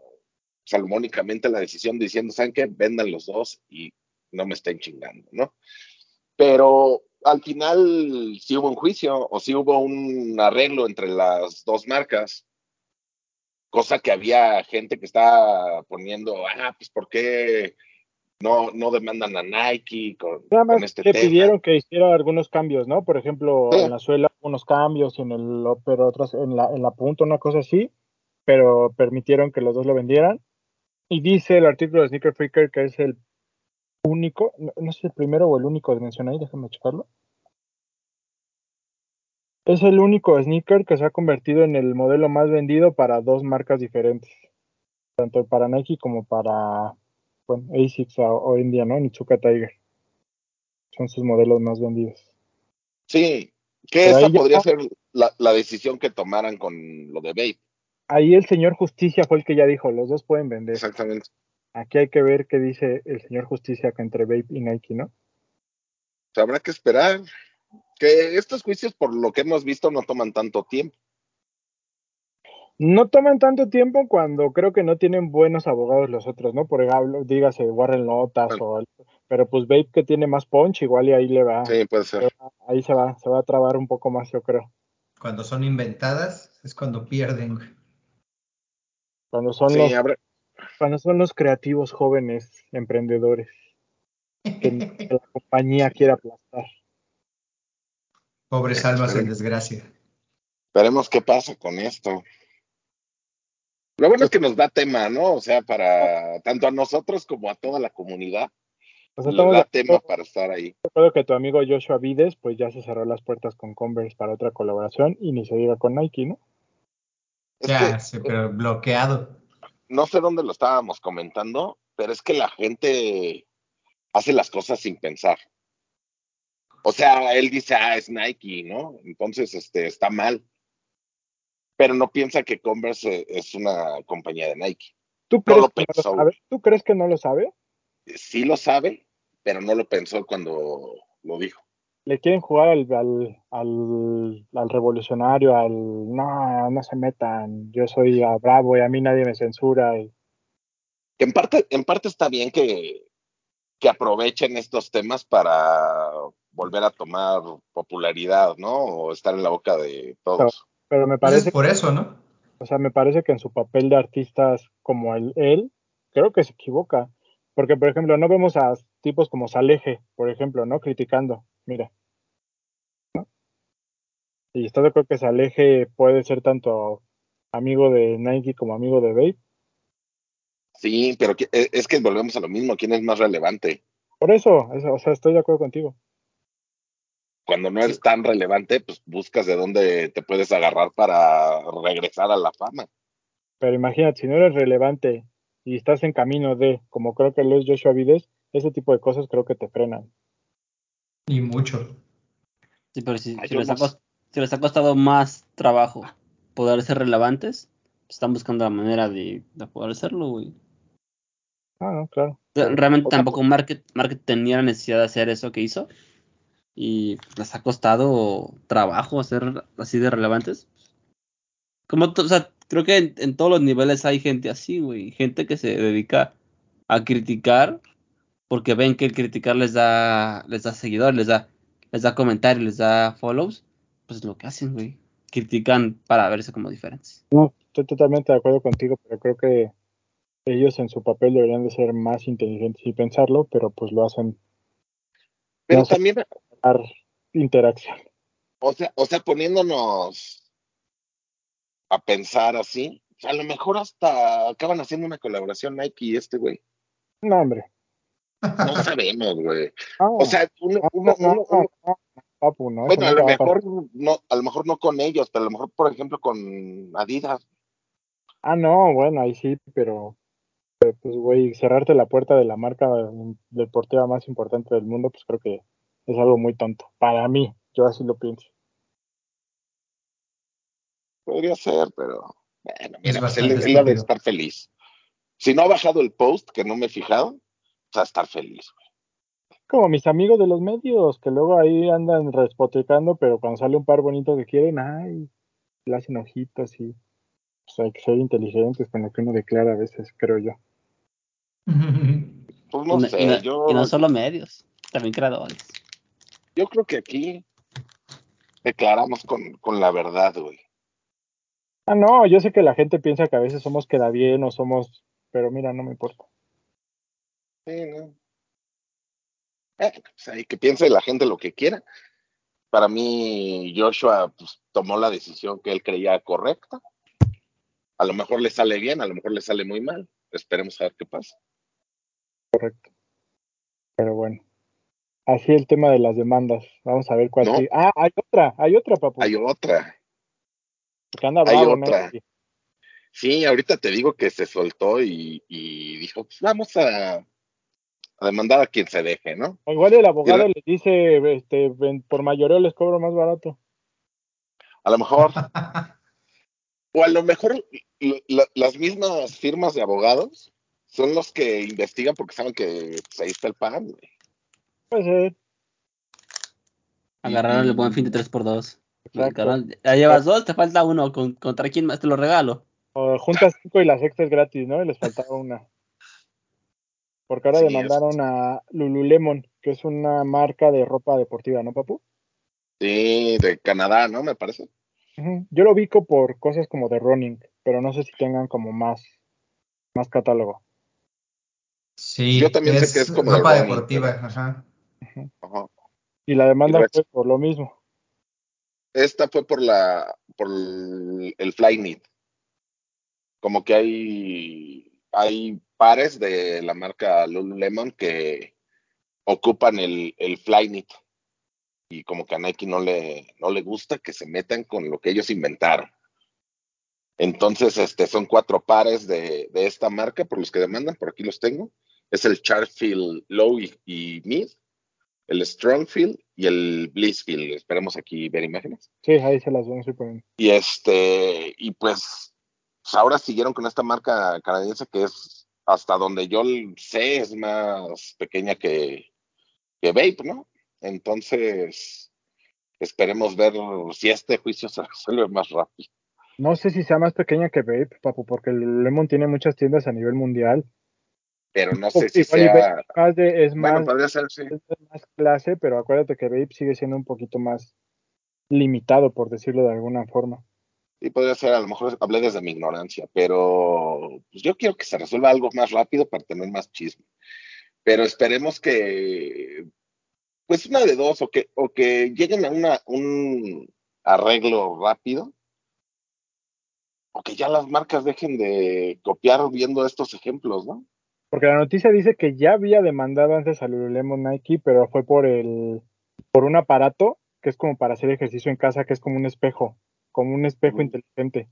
salomónicamente la decisión diciendo, ¿saben qué? Vendan los dos y no me estén chingando, ¿no? Pero al final sí hubo un juicio o sí hubo un arreglo entre las dos marcas, cosa que había gente que estaba poniendo, ah, pues ¿por qué no, no demandan a Nike con, Nada con más este le tema? pidieron que hiciera algunos cambios, ¿no? Por ejemplo, Sí. en la suela unos cambios y en el pero otros en la en la punta una cosa así, pero permitieron que los dos lo vendieran. Y dice el artículo de Sneaker Freaker que es el único, no, no sé si el primero o el único que mencioné ahí, déjame checarlo. Es el único sneaker que se ha convertido en el modelo más vendido para dos marcas diferentes, tanto para Nike como para bueno, ASICS o- hoy en día, ¿no? Nitsuka Tiger. Son sus modelos más vendidos. Sí, que Pero esa ya- podría ser la, la decisión que tomaran con lo de Babe. Ahí el señor Justicia fue el que ya dijo, los dos pueden vender. Exactamente. Aquí hay que ver qué dice el señor Justicia entre Vape y Nike, ¿no? Habrá que esperar. Que estos juicios, por lo que hemos visto, no toman tanto tiempo. No toman tanto tiempo cuando creo que no tienen buenos abogados los otros, ¿no? Por ejemplo, dígase Warren Lotas Bueno. o pero pues Vape que tiene más punch, igual y ahí le va, Sí, puede ser. ahí se va, se va a trabar un poco más, yo creo. Cuando son inventadas es cuando pierden. güey. Cuando son Sí, los, cuando son los creativos jóvenes emprendedores que, que la compañía quiere aplastar. Pobres almas en desgracia. Veremos qué pasa con esto. Lo bueno es que nos da tema, ¿no? O sea, para tanto a nosotros como a toda la comunidad. O sea, nos estamos da tema acuerdo- para estar ahí. de acuerdo que tu amigo Joshua Vides, pues ya se cerró las puertas con Converse para otra colaboración y ni se diga con Nike, ¿no? Es Ya, que, sí, pero bloqueado. no sé dónde lo estábamos comentando, pero es que la gente hace las cosas sin pensar. O sea, él dice, ah, es Nike, ¿no? Entonces, este, está mal. Pero no piensa que Converse es una compañía de Nike. ¿Tú No crees, lo que no pensó. lo sabe? ¿Tú crees que no lo sabe? Sí lo sabe, pero no lo pensó cuando lo dijo. Le quieren jugar al, al, al, al revolucionario, al no, no se metan, yo soy ah, bravo y a mí nadie me censura. y- en parte, en parte está bien que, que aprovechen estos temas para volver a tomar popularidad, ¿no? O estar en la boca de todos. pero me Pues es parece por eso, ¿no? O sea, me parece que en su papel de artistas como el, él, creo que se equivoca. Porque, por ejemplo, no vemos a tipos como Saleje, por ejemplo, ¿no? Criticando. Mira. ¿no? Y estás de acuerdo que Saleje puede ser tanto amigo de Nike como amigo de Babe. Sí, pero que- e- es que volvemos a lo mismo. ¿Quién es más relevante? Por eso, eso, o sea, estoy de acuerdo contigo. Cuando no eres tan relevante, pues buscas de dónde te puedes agarrar para regresar a la fama. Pero imagínate, si no eres relevante y estás en camino de, como creo que lo es Joshua Vides, ese tipo de cosas creo que te frenan. Y mucho. Sí, pero si, Ay, si yo les ha no cos- si les ha costado más trabajo poder ser relevantes, pues están buscando la manera de, de poder serlo, güey. Ah, no, claro. Realmente tampoco Market, Market tenía la necesidad de hacer eso que hizo. Y les ha costado trabajo ser así de relevantes. Como, to- o sea, creo que en, en todos los niveles hay gente así, güey. Gente que se dedica a criticar porque ven que el criticar les da, les da seguidores, les da, les da comentarios, les da follows. Pues es lo que hacen, güey. Critican para verse como diferentes. No, estoy totalmente de acuerdo contigo, pero creo que ellos en su papel deberían de ser más inteligentes y pensarlo, pero pues lo hacen Pero No también, interacción. o sea, o sea, poniéndonos a pensar así, a lo mejor hasta acaban haciendo una colaboración Nike y este güey. No, hombre. No sabemos, güey. O sea, uno, no, uno, no, uno- no, uno- no, papu, no, bueno, a lo a mejor no, a lo mejor no con ellos, pero a lo mejor, por ejemplo, con Adidas. Ah, no, bueno, ahí sí, pero, pero, pues, güey, cerrarte la puerta de la marca deportiva más importante del mundo, pues creo que es algo muy tonto. Para mí, yo así lo pienso. Podría ser, pero bueno, Es mira, pues él, él ha de estúpido. estar feliz. Si no ha bajado el post, que no me he fijado, pues va a estar feliz. güey. Como mis amigos de los medios, que luego ahí andan respoticando, pero cuando sale un par bonito que quieren, ay, le hacen ojitos y pues hay que ser inteligentes con lo que uno declara a veces, creo yo. Pues no y sé, yo, y no solo medios, también creadores. Yo creo que aquí declaramos con, con la verdad, güey. Ah, no, yo sé que la gente piensa que a veces somos queda bien o somos, pero mira, no me importa. Sí, ¿no? Eh, pues ahí que piense la gente lo que quiera. Para mí, Joshua pues, tomó la decisión que él creía correcta. A lo mejor le sale bien, a lo mejor le sale muy mal. Esperemos a ver qué pasa. Correcto. Pero bueno. Así el tema de las demandas. Vamos a ver cuál No. sigue. Ah, hay otra, hay otra, papu. Hay otra. anda hay bravo, otra. ¿no? Sí, ahorita te digo que se soltó y, y dijo, pues vamos a, a demandar a quien se deje, ¿no? O igual el abogado le dice, este, por mayoreo les cobro más barato. A lo mejor, o a lo mejor la- las mismas firmas de abogados son los que investigan porque saben que pues, ahí está el pan, güey. Pues eh, Agarraron el buen fin de 3x2. Exacto. Ya llevas dos, te falta uno. Con- ¿Contra quién más te lo regalo? o juntas cinco y la sexta es gratis, ¿no? Y les faltaba una. Porque ahora Sí, demandaron a Lululemon, que es una marca de ropa deportiva, ¿no, papu? Sí, de Canadá, ¿no? Me parece. Yo lo ubico por cosas como de running, pero no sé si tengan como más, más catálogo. Sí, Yo también sé es que es como de ropa running, deportiva, pero- ajá. Y la demanda Y fue por lo mismo. esta fue por la por el Flyknit. Como que hay hay pares de la marca Lululemon que ocupan el, el Flyknit y como que a Nike no le, no le gusta que se metan con lo que ellos inventaron. Entonces, este, son cuatro pares de, de esta marca por los que demandan, por aquí los tengo. Es el Charfield Low y, y Mid, el Strongfield y el Blissfield. Esperemos aquí ver imágenes. Sí, ahí se las ven súper Y este, y pues, pues, ahora siguieron con esta marca canadiense que es, hasta donde yo sé, es más pequeña que, que Vape, ¿no? Entonces, esperemos ver si este juicio se resuelve más rápido. No sé si sea más pequeña que Vape, papu, porque el Lemon tiene muchas tiendas a nivel mundial. Pero no sé si sea... Más de- es, Bueno, más, podría ser, sí. es de más clase, pero acuérdate que Vape sigue siendo un poquito más limitado, por decirlo de alguna forma. Sí, podría ser, a lo mejor hablé desde mi ignorancia, pero pues, yo quiero que se resuelva algo más rápido para tener más chisme. Pero esperemos que, pues una de dos, o que, o que lleguen a una, un arreglo rápido, o que ya las marcas dejen de copiar viendo estos ejemplos, ¿no? Porque la noticia dice que ya había demandado antes a Lululemon Nike, pero fue por el por un aparato que es como para hacer ejercicio en casa, que es como un espejo, como un espejo Mm. inteligente.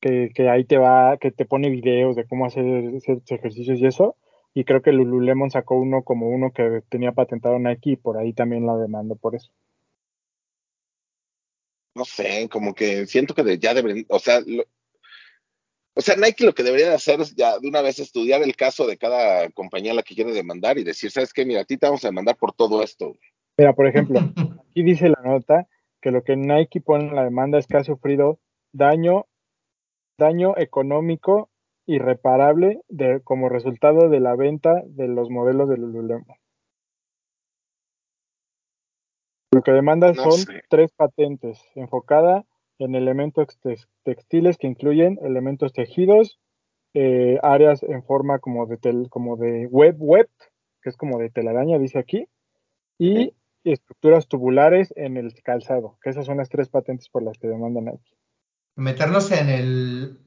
Que, que ahí te va, que te pone videos de cómo hacer ciertos ejercicios y eso. Y creo que Lululemon sacó uno como uno que tenía patentado Nike y por ahí también la demandó por eso. no sé, como que siento que ya deben, o sea, lo- o sea, Nike lo que debería de hacer es ya de una vez estudiar el caso de cada compañía a la que quiere demandar y decir, ¿sabes qué? Mira, a ti te vamos a demandar por todo esto. Mira, por ejemplo, aquí dice la nota que lo que Nike pone en la demanda es que ha sufrido daño, daño económico irreparable de, como resultado de la venta de los modelos de Lululemon. Lo que demanda No son sé. tres patentes, enfocada en elementos tex- textiles que incluyen elementos tejidos, eh, áreas en forma como de tel- como de web web, que es como de telaraña, dice aquí, y estructuras tubulares en el calzado, que esas son las tres patentes por las que demandan Nike. Meternos en el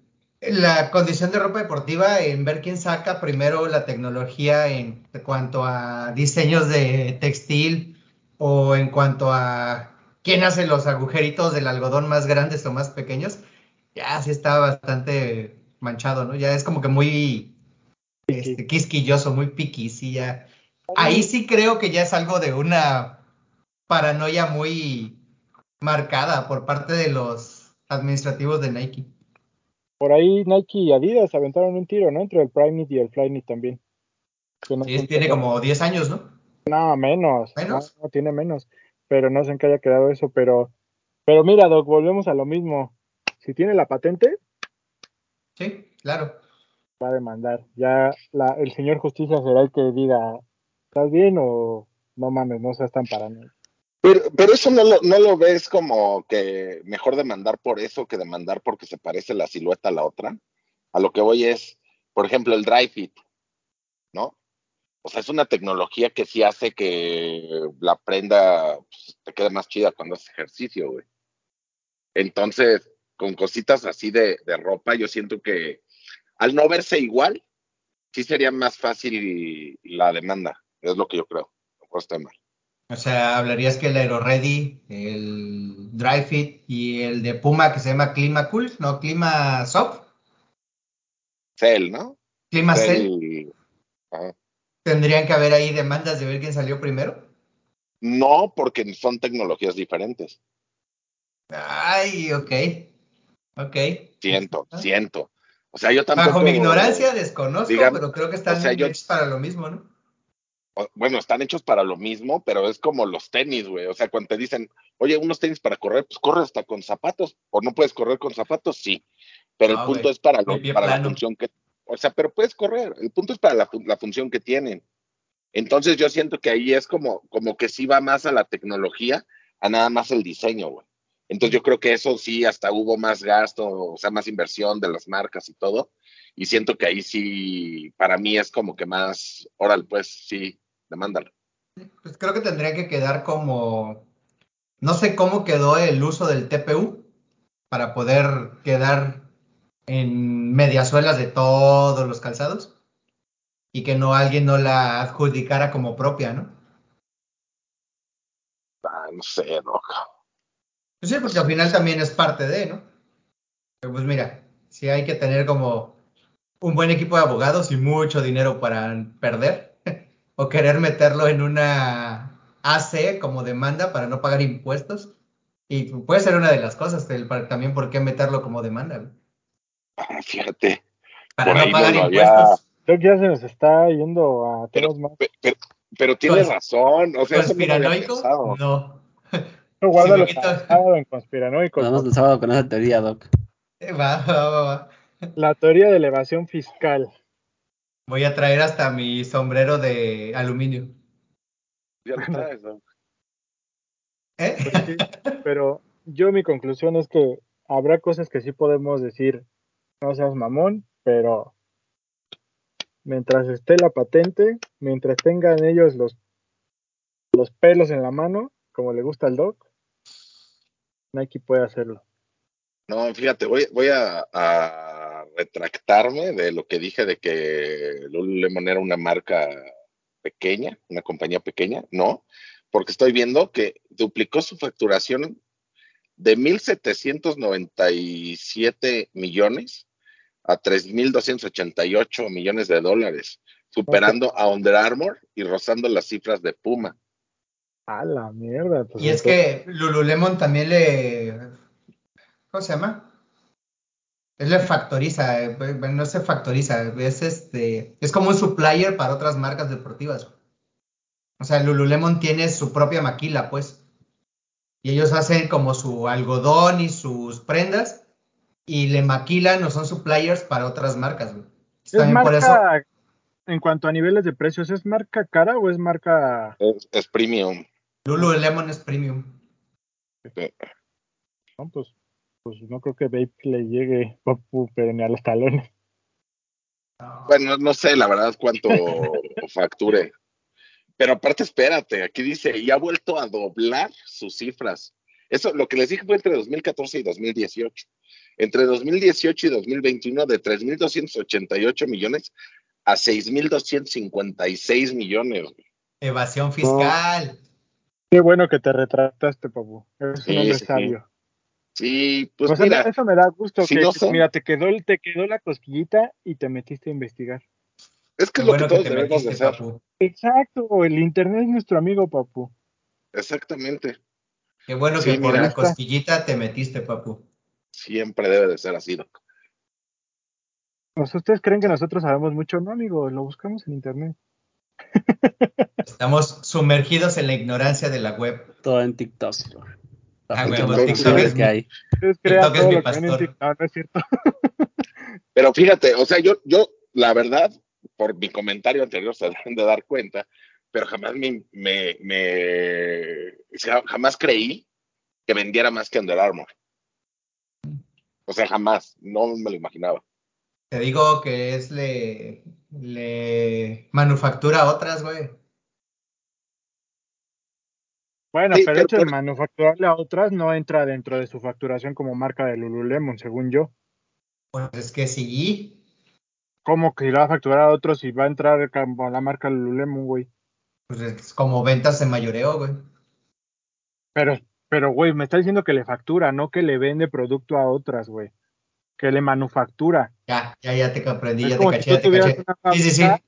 en la condición de ropa deportiva, en ver quién saca primero la tecnología en cuanto a diseños de textil o en cuanto a quién hace los agujeritos del algodón más grandes o más pequeños, ya sí está bastante manchado, ¿no? Ya es como que muy este, quisquilloso, muy piqui, sí, ya. Ahí sí creo que ya es algo de una paranoia muy marcada por parte de los administrativos de Nike. Por ahí Nike y Adidas aventaron un tiro, ¿no? Entre el Primeknit y el Flyknit también. No Sí, tiene como 10 años, ¿no? No, menos. ¿Menos? No, no, tiene menos. Pero no sé en qué haya quedado eso. Pero, pero mira, Doc, volvemos a lo mismo. Si tiene la patente, Sí, claro. va a demandar. Ya la, el señor justicia será el que diga, ¿estás bien o no mames, no seas tan paranoico? Pero, pero eso no lo, no lo ves como que mejor demandar por eso que demandar porque se parece la silueta a la otra. A lo que voy es, por ejemplo, el dry fit. O sea, es una tecnología que sí hace que la prenda pues, te quede más chida cuando haces ejercicio, güey. Entonces, con cositas así de, de ropa, yo siento que al no verse igual, sí sería más fácil la demanda. Es lo que yo creo. Mejor estoy mal. O sea, hablarías que el Aero Ready, el Dry Fit y el de Puma que se llama Clima Cool, no, Clima Soft, Cell, ¿no? Clima Cell, Cell, ajá. Tendrían que haber ahí demandas de ver quién salió primero. No, porque son tecnologías diferentes. Ay, ok. Ok. Siento, Ah. siento. O sea, yo tampoco. Bajo mi ignorancia desconozco, digamos, pero creo que están o sea, yo- hechos para lo mismo, ¿no? Bueno, están hechos para lo mismo, pero es como los tenis, güey. O sea, cuando te dicen, oye, unos tenis para correr, pues corre hasta con zapatos. ¿O no puedes correr con zapatos? Sí. Pero el punto es para, lo, la función que. O sea, pero puedes correr. El punto es para la, la función que tienen. Entonces yo siento que ahí es como, como que sí va más a la tecnología, a nada más el diseño, güey. Entonces yo creo que eso sí, hasta hubo más gasto, o sea, más inversión de las marcas y todo. Y siento que ahí sí, para mí es como que más, órale, pues sí, demándalo. Pues creo que tendría que quedar como No sé cómo quedó el uso del TPU para poder quedar en mediasuelas de todos los calzados y que no alguien no la adjudicara como propia, ¿no? Ah, no sé. Pues sí, porque al final también es parte de, ¿no? Pero pues mira, sí hay que tener como un buen equipo de abogados y mucho dinero para perder o querer meterlo en una AC como demanda para no pagar impuestos. Y puede ser una de las cosas, el- también por qué meterlo como demanda, güey. Ah, fíjate. Para Por no ahí pagar no había- impuestos. Creo que ya se nos está yendo a Pero, temas más. pe- pero, pero tienes Cons- razón. O sea, no había ¿Conspiranoico? pensado. No. No, guárdalo sábado en conspiranoico. Nos vemos el sábado con esa teoría, Doc. Eh, Va, va, va, va. La teoría de elevación fiscal. Voy a traer hasta mi sombrero de aluminio. Ya lo traes, Doc. ¿Eh? Pues sí, pero yo mi conclusión es que habrá cosas que sí podemos decir, no seas mamón, pero mientras esté la patente, mientras tengan ellos los, los pelos en la mano, como le gusta al doc, Nike puede hacerlo. No, fíjate, voy, voy a, a retractarme de lo que dije de que Lululemon era una marca pequeña, una compañía pequeña. No, porque estoy viendo que duplicó su facturación de 1.797 millones a 3.288 millones de dólares, superando a Under Armour y rozando las cifras de Puma. A la mierda. pues Y es que Lululemon también le. ¿Cómo se llama? Él le factoriza, eh, bueno, no se factoriza, es este, es como un supplier para otras marcas deportivas. O sea, Lululemon tiene su propia maquila, pues. Y ellos hacen como su algodón y sus prendas y le maquilan o son suppliers para otras marcas, güey. ¿Es También por eso, marca, en cuanto a niveles de precios, ¿es marca cara o es marca... Es, es premium. Lululemon es premium. No, pues, pues no creo que Vape le llegue papu, pero ni a los talones. Bueno, no sé la verdad cuánto facture. Pero aparte, espérate, aquí dice, y ha vuelto a doblar sus cifras. Eso, lo que les dije fue entre 2014 y 2018. Entre 2018 y 2021, de 3.288 millones a 6.256 millones. Evasión fiscal. Qué bueno que te retrataste, papu. Eres Sí, un hombre sí, sabio. Sí, pues o sea, mira, eso me da gusto si que, no son- mira, te quedó, el- te quedó la cosquillita y te metiste a investigar. Es que es lo bueno que todos te debemos de metiste, hacer. papu. Exacto, el internet es nuestro amigo, papu. Exactamente. Qué bueno Sí, que por la cosquillita te metiste, papu. Siempre debe de ser así. Doc. Sea, ¿Ustedes creen que nosotros sabemos mucho? No, amigo, lo buscamos en internet. Estamos sumergidos en la ignorancia de la web. Todo en TikTok. Ah, huevo, muchas TikTok opciones es que hay. TikTok es todo mi lo que ven en pastor. TikTok, no, no es cierto. Pero fíjate, o sea, yo, yo, la verdad, por mi comentario anterior se deben de dar cuenta, pero jamás me, me, me- o sea, jamás creí que vendiera más que Under Armour. O sea, jamás, no me lo imaginaba. Te digo que es le, le manufactura a otras, güey. Bueno, Sí, pero pero hecho de manufacturarle a otras no entra dentro de su facturación como marca de Lululemon, según yo. Pues es que sí. ¿Cómo que irá a facturar a otros y va a entrar como la marca Lululemon, güey? Pues es como ventas en mayoreo, güey. Pero, pero, güey, me está diciendo que le factura, no que le vende producto a otras, güey. Que le manufactura. Ya, ya, ya te comprendí, Es ya te si caché, ya te caché. una Sí, sí, sí. fábrica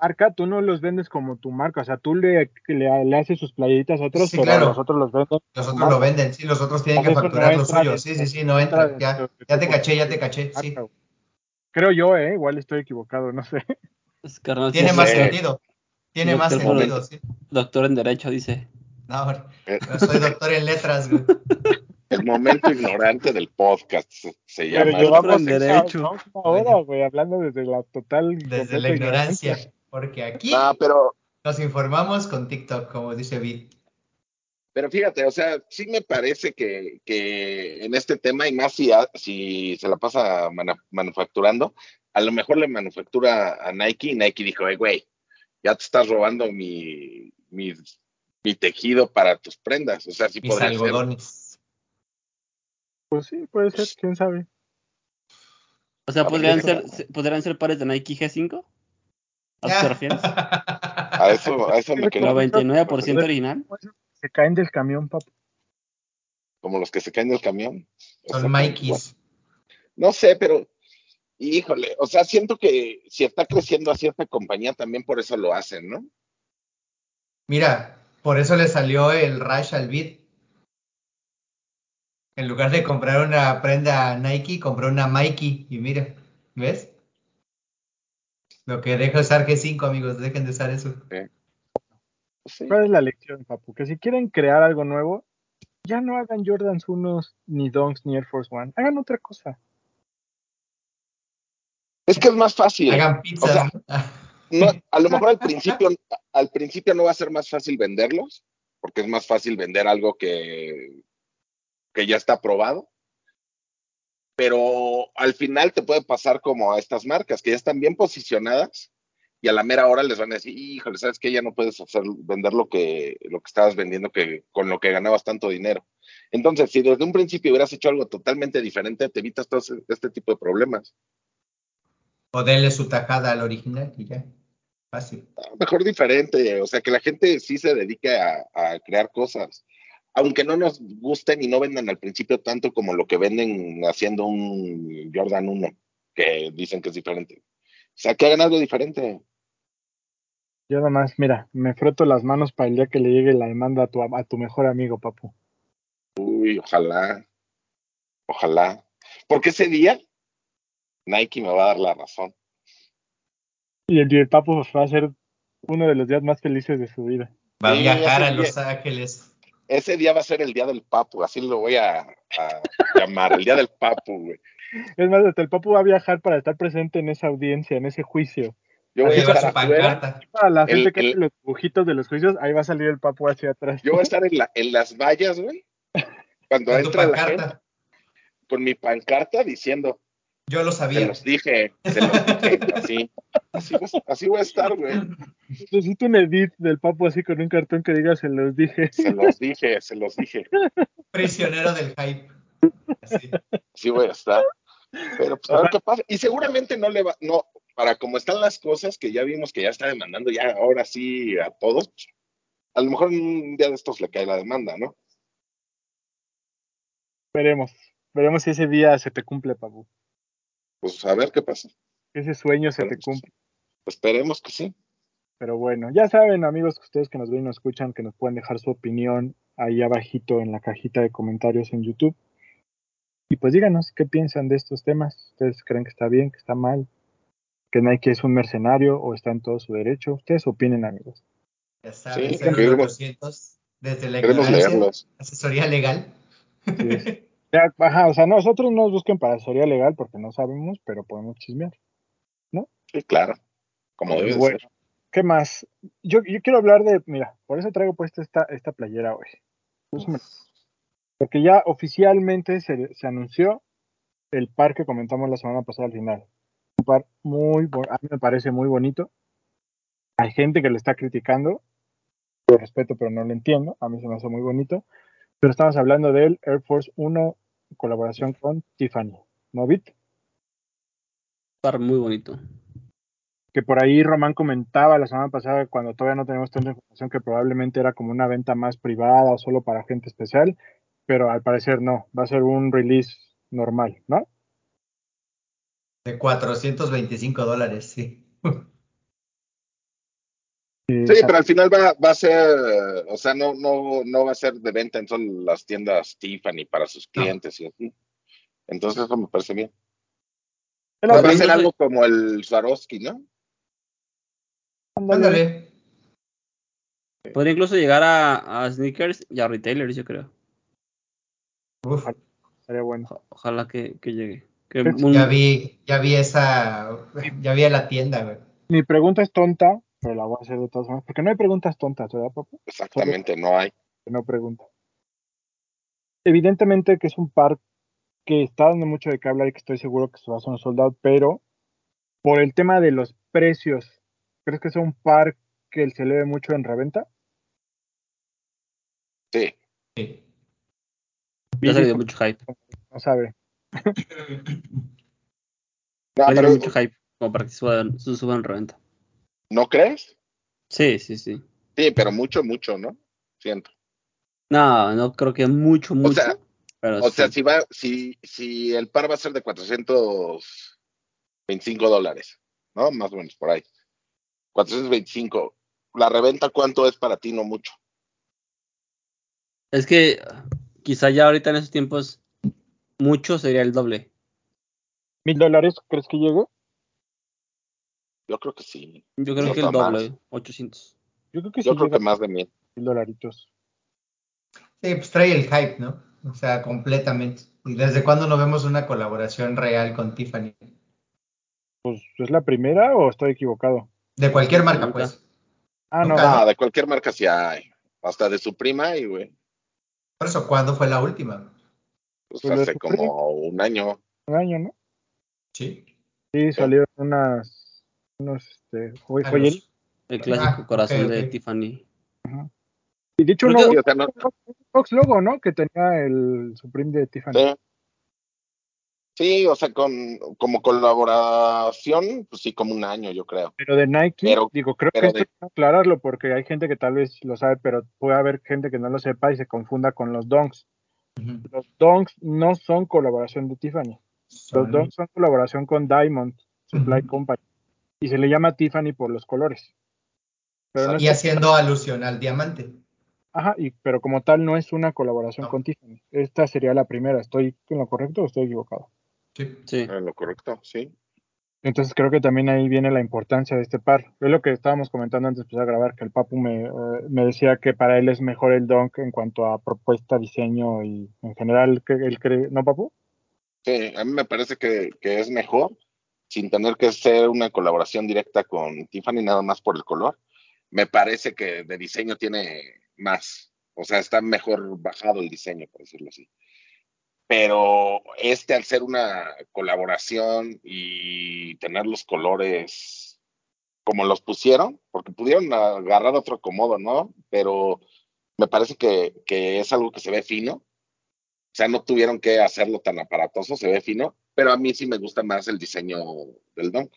Marca, tú no los vendes como tu marca, o sea, tú le, le, le haces sus playitas a otros, Sí, pero claro. los otros los venden. Los otros lo venden, sí, los otros tienen que no facturar lo entra suyo. dentro- Sí, sí, sí, no entra. Ya, ya te caché, ya te caché, sí. marca. Creo yo, eh, igual estoy equivocado, no sé. Es Tiene más sé. sentido. Tiene más Doctor, sentido, sí. Doctor en Derecho dice. No, Eh, soy doctor en letras, güey. El momento ignorante del podcast se, Pero llama. yo- llevamos derecho. llevamos una hora, güey, hablando desde la total. Desde la ignorancia. Porque aquí No, pero, nos informamos con TikTok, como dice Vid. Pero fíjate, o sea, sí me parece que, que en este tema, y más si, si se la pasa mana- manufacturando, a lo mejor le manufactura a Nike y Nike dijo, "Ey, güey, ya te estás robando mi, mi, mi tejido para tus prendas. O sea, sí Mis podría ser. algodones. Pues sí, puede ser, quién sabe. O sea, podrían ser, se- podrían ser pares de Nike G5. ¿A eso te refieres? A eso, a eso me quería. 99% original. Se caen del camión, papu. Como los que se caen del camión. O sea, Son Mikeys. No sé, pero híjole, o sea, siento que si está creciendo a cierta compañía, también por eso lo hacen, ¿no? Mira, por eso le salió el Rush al beat. En lugar de comprar una prenda Nike, compró una Mikey. Y mira, ¿ves? Lo que deja usar G5, amigos, dejen de usar eso. Sí. ¿Cuál es la lección, papu? Que si quieren crear algo nuevo, ya no hagan Jordans unos, ni Dunks, ni Air Force One. Hagan otra cosa. Es que es más fácil. Hagan pizza. O sea, No, a lo mejor al principio, al principio no va a ser más fácil venderlos, porque es más fácil vender algo que, que ya está probado. Pero al final te puede pasar como a estas marcas que ya están bien posicionadas y a la mera hora les van a decir, híjole, sabes que ya no puedes hacer vender lo que, lo que estabas vendiendo que, con lo que ganabas tanto dinero. Entonces, si desde un principio hubieras hecho algo totalmente diferente, te evitas todo este tipo de problemas. o denle su tajada al original y ya. Fácil. mejor diferente, o sea, que la gente sí se dedique a, a crear cosas, aunque no nos gusten y no vendan al principio tanto como lo que venden haciendo un Jordan 1, que dicen que es diferente. O sea, que hagan algo diferente. Yo nada más, mira, me froto las manos para el día que le llegue la demanda a tu, a tu mejor amigo, papu. Uy, ojalá, ojalá. Porque ese día Nike me va a dar la razón. Y el, el papu va a ser uno de los días más felices de su vida. Va a Sí, viajar a Los día- Ángeles. Ese día va a ser el día del papu, así lo voy a, a llamar, el día del papu, güey. Es más, hasta el papu va a viajar para estar presente en esa audiencia, en ese juicio. Yo voy a llevar estar afuera. pancarta. Para la El- gente que el- hace los dibujitos de los juicios, ahí va a salir el papu hacia atrás. Yo voy a estar en, la, en las vallas, güey. Cuando entra la gente, pancarta. con mi pancarta diciendo, Yo lo se sabía. los dije, se los dije, así. Así, voy a- así voy a estar, güey. Necesito un edit del papu así con un cartón que diga se los dije. Se los dije, se los dije. Prisionero del hype. Así. Así voy a estar. Pero pues a ver qué pasa. Y seguramente no le va, no, para como están las cosas, que ya vimos que ya está demandando ya ahora sí a todos, pues, a lo mejor un día de estos le cae la demanda, ¿no? Veremos. Veremos si ese día se te cumple, papu. Pues a ver qué pasa. Ese sueño se te cumple. esperemos que sí. Pero bueno, ya saben, amigos, que ustedes que nos ven y nos escuchan, que nos pueden dejar su opinión ahí abajito en la cajita de comentarios en YouTube. Y pues díganos qué piensan de estos temas. ¿Ustedes creen que está bien, que está mal? ¿Que Nike es un mercenario o está en todo su derecho? Ustedes opinen, amigos. Ya saben, Sí, 0800, desde la Queremos leerlos. asesoría legal. Es. Ya, ajá, o sea, nosotros no nos busquen para asesoría legal porque no sabemos, pero podemos chismear. Sí, claro. Como debe Bueno, ser. ¿qué más? Yo, yo quiero hablar de, mira, por eso traigo puesta esta, esta playera hoy. Porque ya oficialmente se, se anunció el par que comentamos la semana pasada al final. Un par muy, a mí me parece muy bonito. Hay gente que lo está criticando. Lo respeto, pero no lo entiendo. A mí se me hace muy bonito. Pero estamos hablando del Air Force 1 en colaboración con Tiffany. ¿No, Bit? Par muy bonito. que por ahí Román comentaba la semana pasada cuando todavía no tenemos tanta información que probablemente era como una venta más privada o solo para gente especial, pero al parecer no, va a ser un release normal, ¿no? De 425 dólares, sí. Sí, pero al final va, va a ser, o sea, no, no, no va a ser de venta en solo las tiendas Tiffany para sus No. clientes y así. Entonces eso me parece bien. es Va a ser Pero algo como el Swarovski, ¿no? Ándale. Podría incluso llegar a, a sneakers y a retailers, yo creo. Uf, Sería bueno. Oja- Ojalá que, que llegue. Que un- ya vi, ya vi esa, ya vi a la tienda, güey. Mi pregunta es tonta, pero la voy a hacer de todas formas, porque no hay preguntas tontas, ¿verdad, papá? Exactamente, no hay. Que no pregunta. Evidentemente que es un par que está dando mucho de qué hablar y que estoy seguro que se va a hacer un soldado, pero por el tema de los precios, ¿crees que es un par que se eleve mucho en reventa? Sí. Sí. Ya mucho hype. No sabe. No, pero, mucho hype como para que suban, suban en reventa. ¿No crees? Sí, sí, sí. Sí, pero mucho, mucho, ¿no? Siento. No, no creo que mucho, mucho. sea, pero O sea, si va, si, si el par va a ser de 425 dólares, ¿no? Más o menos por ahí. 425. La reventa, ¿cuánto es para ti? No mucho. Es que quizá ya ahorita en esos tiempos mucho sería el doble. ¿Mil dólares crees que llegue? Yo creo que sí. Yo creo No que el doble, más. 800. Yo creo que sí Yo creo que más de mil. mil dolaritos. Sí, pues trae el hype, ¿no? O sea, completamente. ¿Y desde cuándo no vemos una colaboración real con Tiffany? Pues, ¿es la primera o estoy equivocado? De cualquier marca, pues. Ah, no. No, de cualquier marca sí hay. Hasta de su prima y, güey. Por eso, ¿cuándo fue la última? Pues hace como un año. Un año, ¿no? Sí. Sí, salieron unas, unos, este, joy- los- El clásico Ah, corazón de. Tiffany. Y de hecho, Creo no, que- Sí, o sea, no- un Fox logo, ¿no? Que tenía el Supreme de Tiffany. Sí. Sí, o sea, con, como colaboración, pues sí, como un año, yo creo. Pero de Nike, Pero- digo, creo pero que esto de- hay que aclararlo porque hay gente que tal vez lo sabe, pero puede haber gente que no lo sepa y se confunda con los donks. Los donks no son colaboración de Tiffany. Los Son- donks son colaboración con Diamond Supply. Company. Y se le llama Tiffany por los colores. Pero no Y haciendo alusión al diamante. ajá, y, pero como tal no es una colaboración No. con Tiffany. Esta sería la primera. ¿Estoy en lo correcto o estoy equivocado? Sí. Sí. En lo correcto, sí. Entonces creo que también ahí viene la importancia de este par. Es lo que estábamos comentando antes de empezar a grabar, que el Papu me, eh, me decía que para él es mejor el Dunk en cuanto a propuesta, diseño y en general, que él cree, ¿no, Papu? Sí, a mí me parece que, que es mejor sin tener que ser una colaboración directa con Tiffany nada más por el color. Me parece que de diseño tiene más, o sea, está mejor bajado el diseño, por decirlo así. Pero este al ser una colaboración y tener los colores como los pusieron, porque pudieron agarrar otro acomodo, ¿no? Pero me parece que, que es algo que se ve fino. O sea, no tuvieron que hacerlo tan aparatoso, se ve fino, pero a mí sí me gusta más el diseño del Dunk.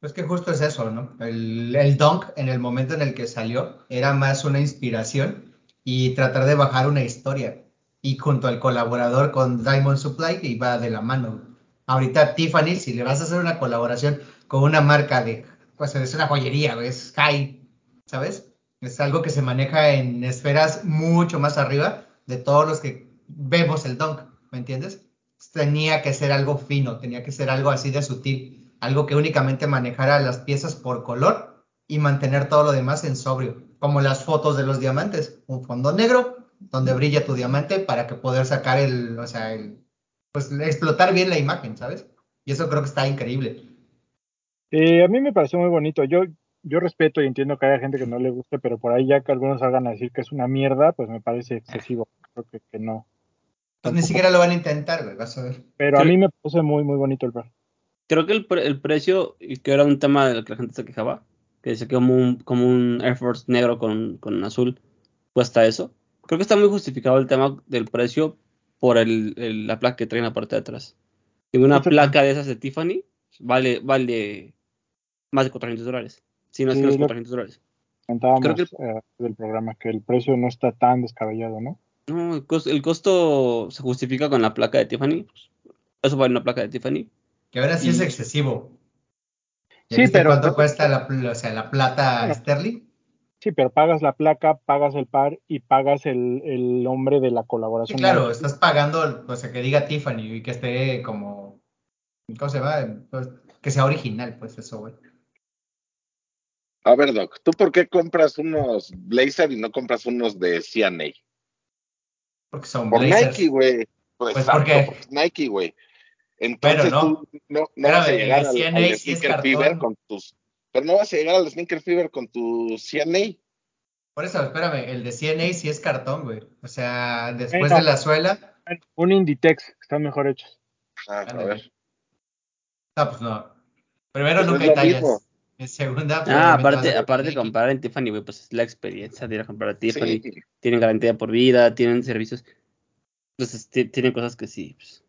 Pues que justo es eso, ¿no? El, el Dunk en el momento en el que salió era más una inspiración y tratar de bajar una historia. Y junto al colaborador con Diamond Supply iba de la mano. Ahorita Tiffany, si le vas a hacer una colaboración con una marca de, pues es una joyería, es high, ¿sabes? Es algo que se maneja en esferas mucho más arriba de todos los que vemos el Dunk, ¿me entiendes? Tenía que ser algo fino, tenía que ser algo así de sutil, algo que únicamente manejara las piezas por color y mantener todo lo demás en sobrio, como las fotos de los diamantes, un fondo negro donde brilla tu diamante para que poder sacar el, o sea, el, pues explotar bien la imagen, ¿sabes? Y eso creo que está increíble. Eh, a mí me pareció muy bonito. Yo, yo respeto y entiendo que haya gente que no le guste, pero por ahí ya que algunos salgan a decir que es una mierda, pues me parece excesivo. Creo que, que no. Pues ni siquiera lo van a intentar, güey, vas a ver. Pero a mí me parece muy, muy bonito el par. Creo que el, pre- el precio, y que era un tema del que la gente se quejaba, que decía que como un, como un Air Force negro con, con azul cuesta eso. Creo que está muy justificado el tema del precio por el, el- la placa que trae en la parte de atrás. Y una placa de esas de Tiffany vale, vale más de 400 dólares. Si no es Sí, que los lo- 400 dólares. Comentábamos Creo que- eh, del programa que el precio no está tan descabellado, ¿no? No, el costo, el costo se justifica con la placa de Tiffany. pues, eso vale una placa de Tiffany. Que ahora sí es excesivo. ¿Ya Sí, pero- cuánto cuesta la, pl- o sea, la plata Bueno. Sterling? Sí, pero pagas la placa, pagas el par y pagas el, el nombre de la Sí, colaboración. claro, estás pagando, o sea, que diga Tiffany y que esté como, ¿cómo se llama? Pues, que sea original, pues eso, güey. A ver, Doc, ¿tú por qué compras unos Blazer y no compras unos de CNA? Porque son Por blazers. Nike, güey. Pues, Pues, porque- porque es Nike, güey. Entonces Pero no. tú no, no vas a llegar el al, CNA al sí es. Fever con tus... Pero no vas a llegar al Sneaker Fever con tu CNA. Por eso, espérame, el de CNA sí es cartón, güey. O sea, después de la suela, Un Inditex, están mejor hechos. Ah, a ver. no, pues no. Primero Pues nunca hay tallas. mismo. En segunda, pues, Ah, aparte, aparte de comprar en Tiffany, güey, pues es la experiencia de ir a comprar a Tiffany. Sí, Tienen garantía por vida, tienen servicios. Entonces, ti- tienen cosas que sí. pues.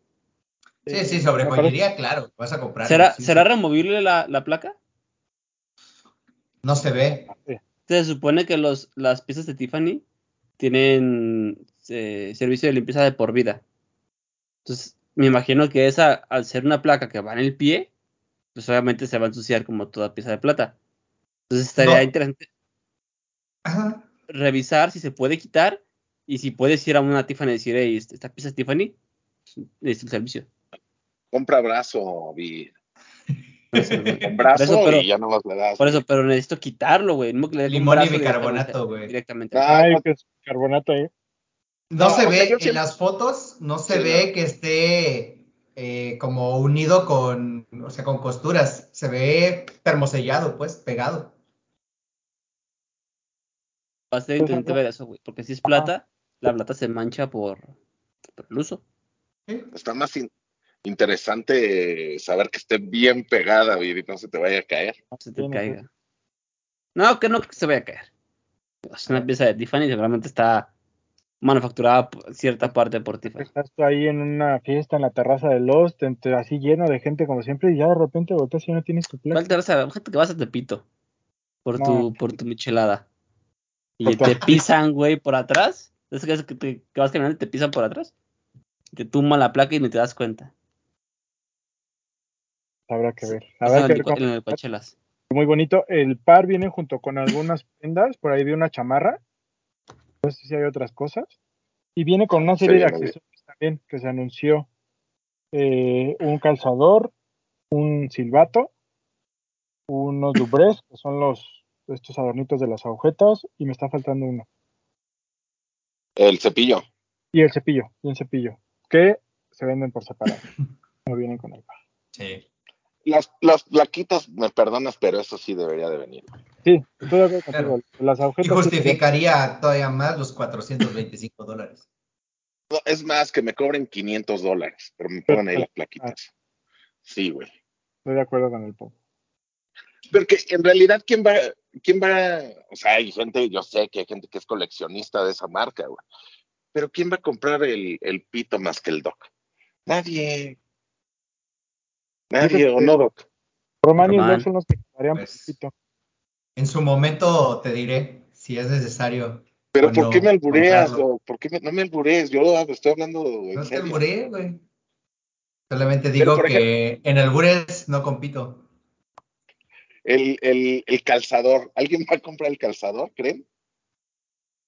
Sí, sí, sobre joyería, claro, vas a comprar. ¿Será, sí, ¿será sí. removible la, la placa? No se ve. Se supone que los, las piezas de Tiffany tienen eh, servicio de limpieza de por vida. Entonces, me imagino que esa, al ser una placa que va en el pie, pues obviamente se va a ensuciar como toda pieza de plata. Entonces estaría No. interesante Ajá. revisar si se puede quitar y si puedes ir a una Tiffany y decir, hey, este- esta pieza es Tiffany, es el servicio. compra brazo, vi. Brazo eso, pero, y ya nomás le das. por eso, pero necesito quitarlo, güey. No Limón y bicarbonato, güey. Directamente. Ah, Ay, que es carbonato ahí. No, No, se ve, en siempre- las fotos no se Sí, ve no. que esté eh, como unido con, o sea, con costuras. Se ve termosellado, pues, pegado. Va a ajá. ver eso, güey. Porque si es plata, la plata se mancha por, por el uso. Sí. Está más in- interesante saber que esté bien pegada, vi, y no se te vaya a caer. Se te caiga. No, que no que se vaya a caer. Es una pieza de Tiffany, seguramente está manufacturada por cierta parte por Tiffany. Estás tú ahí en una fiesta en la terraza de Lost, entre- así lleno de gente como siempre, y ya de repente volteas y no tienes tu placa. ¿Cuál te vas a Fíjate que vas a Tepito por No. tu, por tu michelada. Y te pisan, güey, por atrás. Es que, es que, te- que vas caminando y te pisan por atrás. Te tumba la placa y ni te das cuenta. Habrá que ver. Habrá que el ver cómo- en el. Muy bonito. El par viene junto con algunas prendas. Por ahí vi una chamarra. No sé si hay otras cosas. Y viene con una Se serie de accesorios también que se anunció. Eh, un calzador, un silbato, unos dubrés, que son los estos adornitos de las agujetas, y me está faltando uno. El cepillo. Y el cepillo, y un cepillo, que se venden por separado. No vienen con el par. Sí. Las, las plaquitas, me perdonas, pero eso sí debería de venir. Sí, estoy de acuerdo contigo. Claro. Las Y agujetas. justificaría todavía más los 425 dólares. No, es más, que me cobren 500 dólares, pero me pongan ahí las plaquitas. Sí, güey. Estoy de acuerdo con el pop. Porque en realidad, ¿quién va, quién va? O sea, hay gente, yo sé que hay gente que es coleccionista de esa marca, güey. Pero ¿quién va a comprar el, el pito más que el doc? Nadie. Nadie, ¿o no, doc? Román y el Román. Doc son los que darían Pues, poquito. En su momento te diré si es necesario. Pero ¿por no qué me albureas? ¿Por qué me- no me alburees? Yo estoy hablando No te alburé, güey. Solamente digo que en albures no compito. El, el, el calzador. ¿Alguien va a comprar el calzador, creen?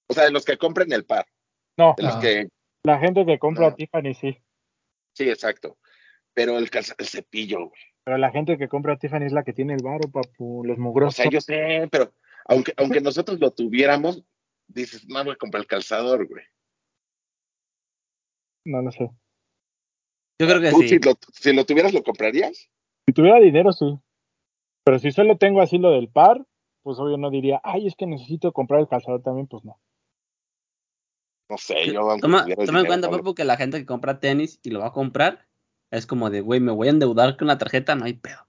O sea, de los que compren el par. No, De los No. que. la gente que compra No. Tiffany sí. Sí, exacto. Pero el, el cepillo, güey. Pero la gente que compra Tiffany es la que tiene el varo, papu. Los O mugrosos. sea, yo sé, pero aunque, aunque nosotros lo tuviéramos, dices, no voy a comprar el calzador, güey. No lo sé. Yo creo que ¿Tú sí. si, lo, si lo tuvieras, lo comprarías? Si tuviera dinero, sí. Pero si solo tengo así lo del par, pues obvio no diría, ay, es que necesito comprar el calzador también, pues no. No sé, yo Toma, toma en cuenta, Papu, que la gente que compra tenis y lo va a comprar es como de, güey, me voy a endeudar con la tarjeta, no hay pedo.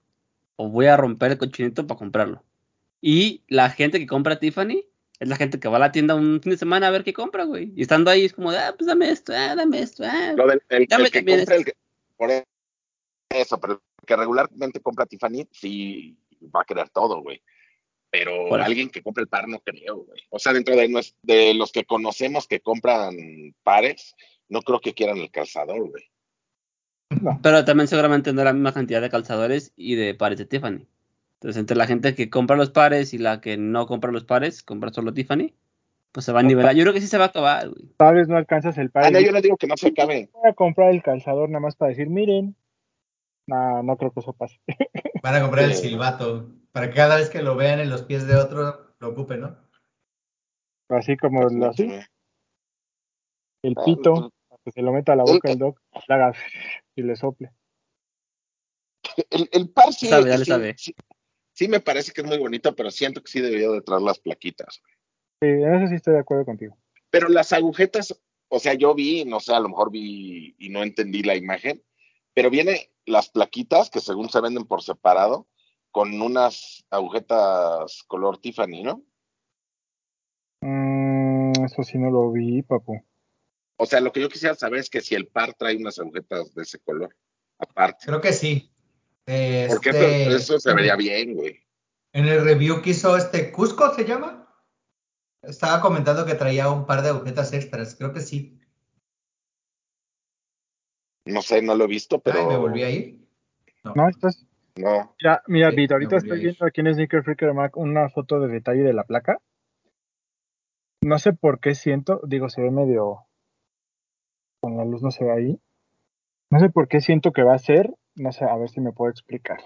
O voy a romper el cochinito para comprarlo. Y la gente que compra Tiffany es la gente que va a la tienda un fin de semana a ver qué compra, güey. Y estando ahí es como de, ah, pues dame esto, ah, dame esto, ah. Lo del el, Dame el que compra, el que, por eso, pero el que regularmente compra Tiffany, sí va a querer todo, güey. Pero Por eso. alguien que compre el par no creo, güey. O sea, dentro de, de los que conocemos que compran pares, no creo que quieran el calzador, güey. Pero también seguramente no la misma cantidad de calzadores y de pares de Tiffany. Entonces, entre la gente que compra los pares y la que no compra los pares, compra solo Tiffany, pues se va a nivelar. Yo creo que sí se va a acabar, güey. Tal vez no alcanzas el par. Ah, no, yo no digo que no se acabe. voy a comprar el calzador nada más para decir, miren. No, no creo que eso pase. Van a comprar el silbato. Para que cada vez que lo vean en los pies de otro, lo ocupen, ¿no? Así como lo, así, el Ah, pito, pues, que se lo meta a la boca el doc, le haga y le sople. El, el par sí, Sabe, ya le sí, sabe. sí, sí me parece que es muy bonito, pero siento que sí debería de traer las plaquitas. Sí, en eso sí estoy de acuerdo contigo. Pero las agujetas, o sea, yo vi, no sé, a lo mejor vi y no entendí la imagen, pero viene las plaquitas que según se venden por separado, con unas agujetas color Tiffany, ¿no? Mm, eso sí no lo vi, papu. O sea, lo que yo quisiera saber es que si el par trae unas agujetas de ese color, aparte. Creo que sí. Porque Este, eso, eso se vería bien, güey. En el review que hizo este Cusco, ¿se llama? Estaba comentando que traía un par de agujetas extras. Creo que sí. No sé, no lo he visto, pero. Ay, me volví a ir. No, estás. No. Mira, mira, Sí, Vito, ahorita estoy viendo aquí en Sneaker Freaker Mac una foto de detalle de la placa. No sé por qué siento, digo, se ve medio. Con la luz no se ve ahí. No sé por qué siento que va a ser, no sé, a ver si me puedo explicar.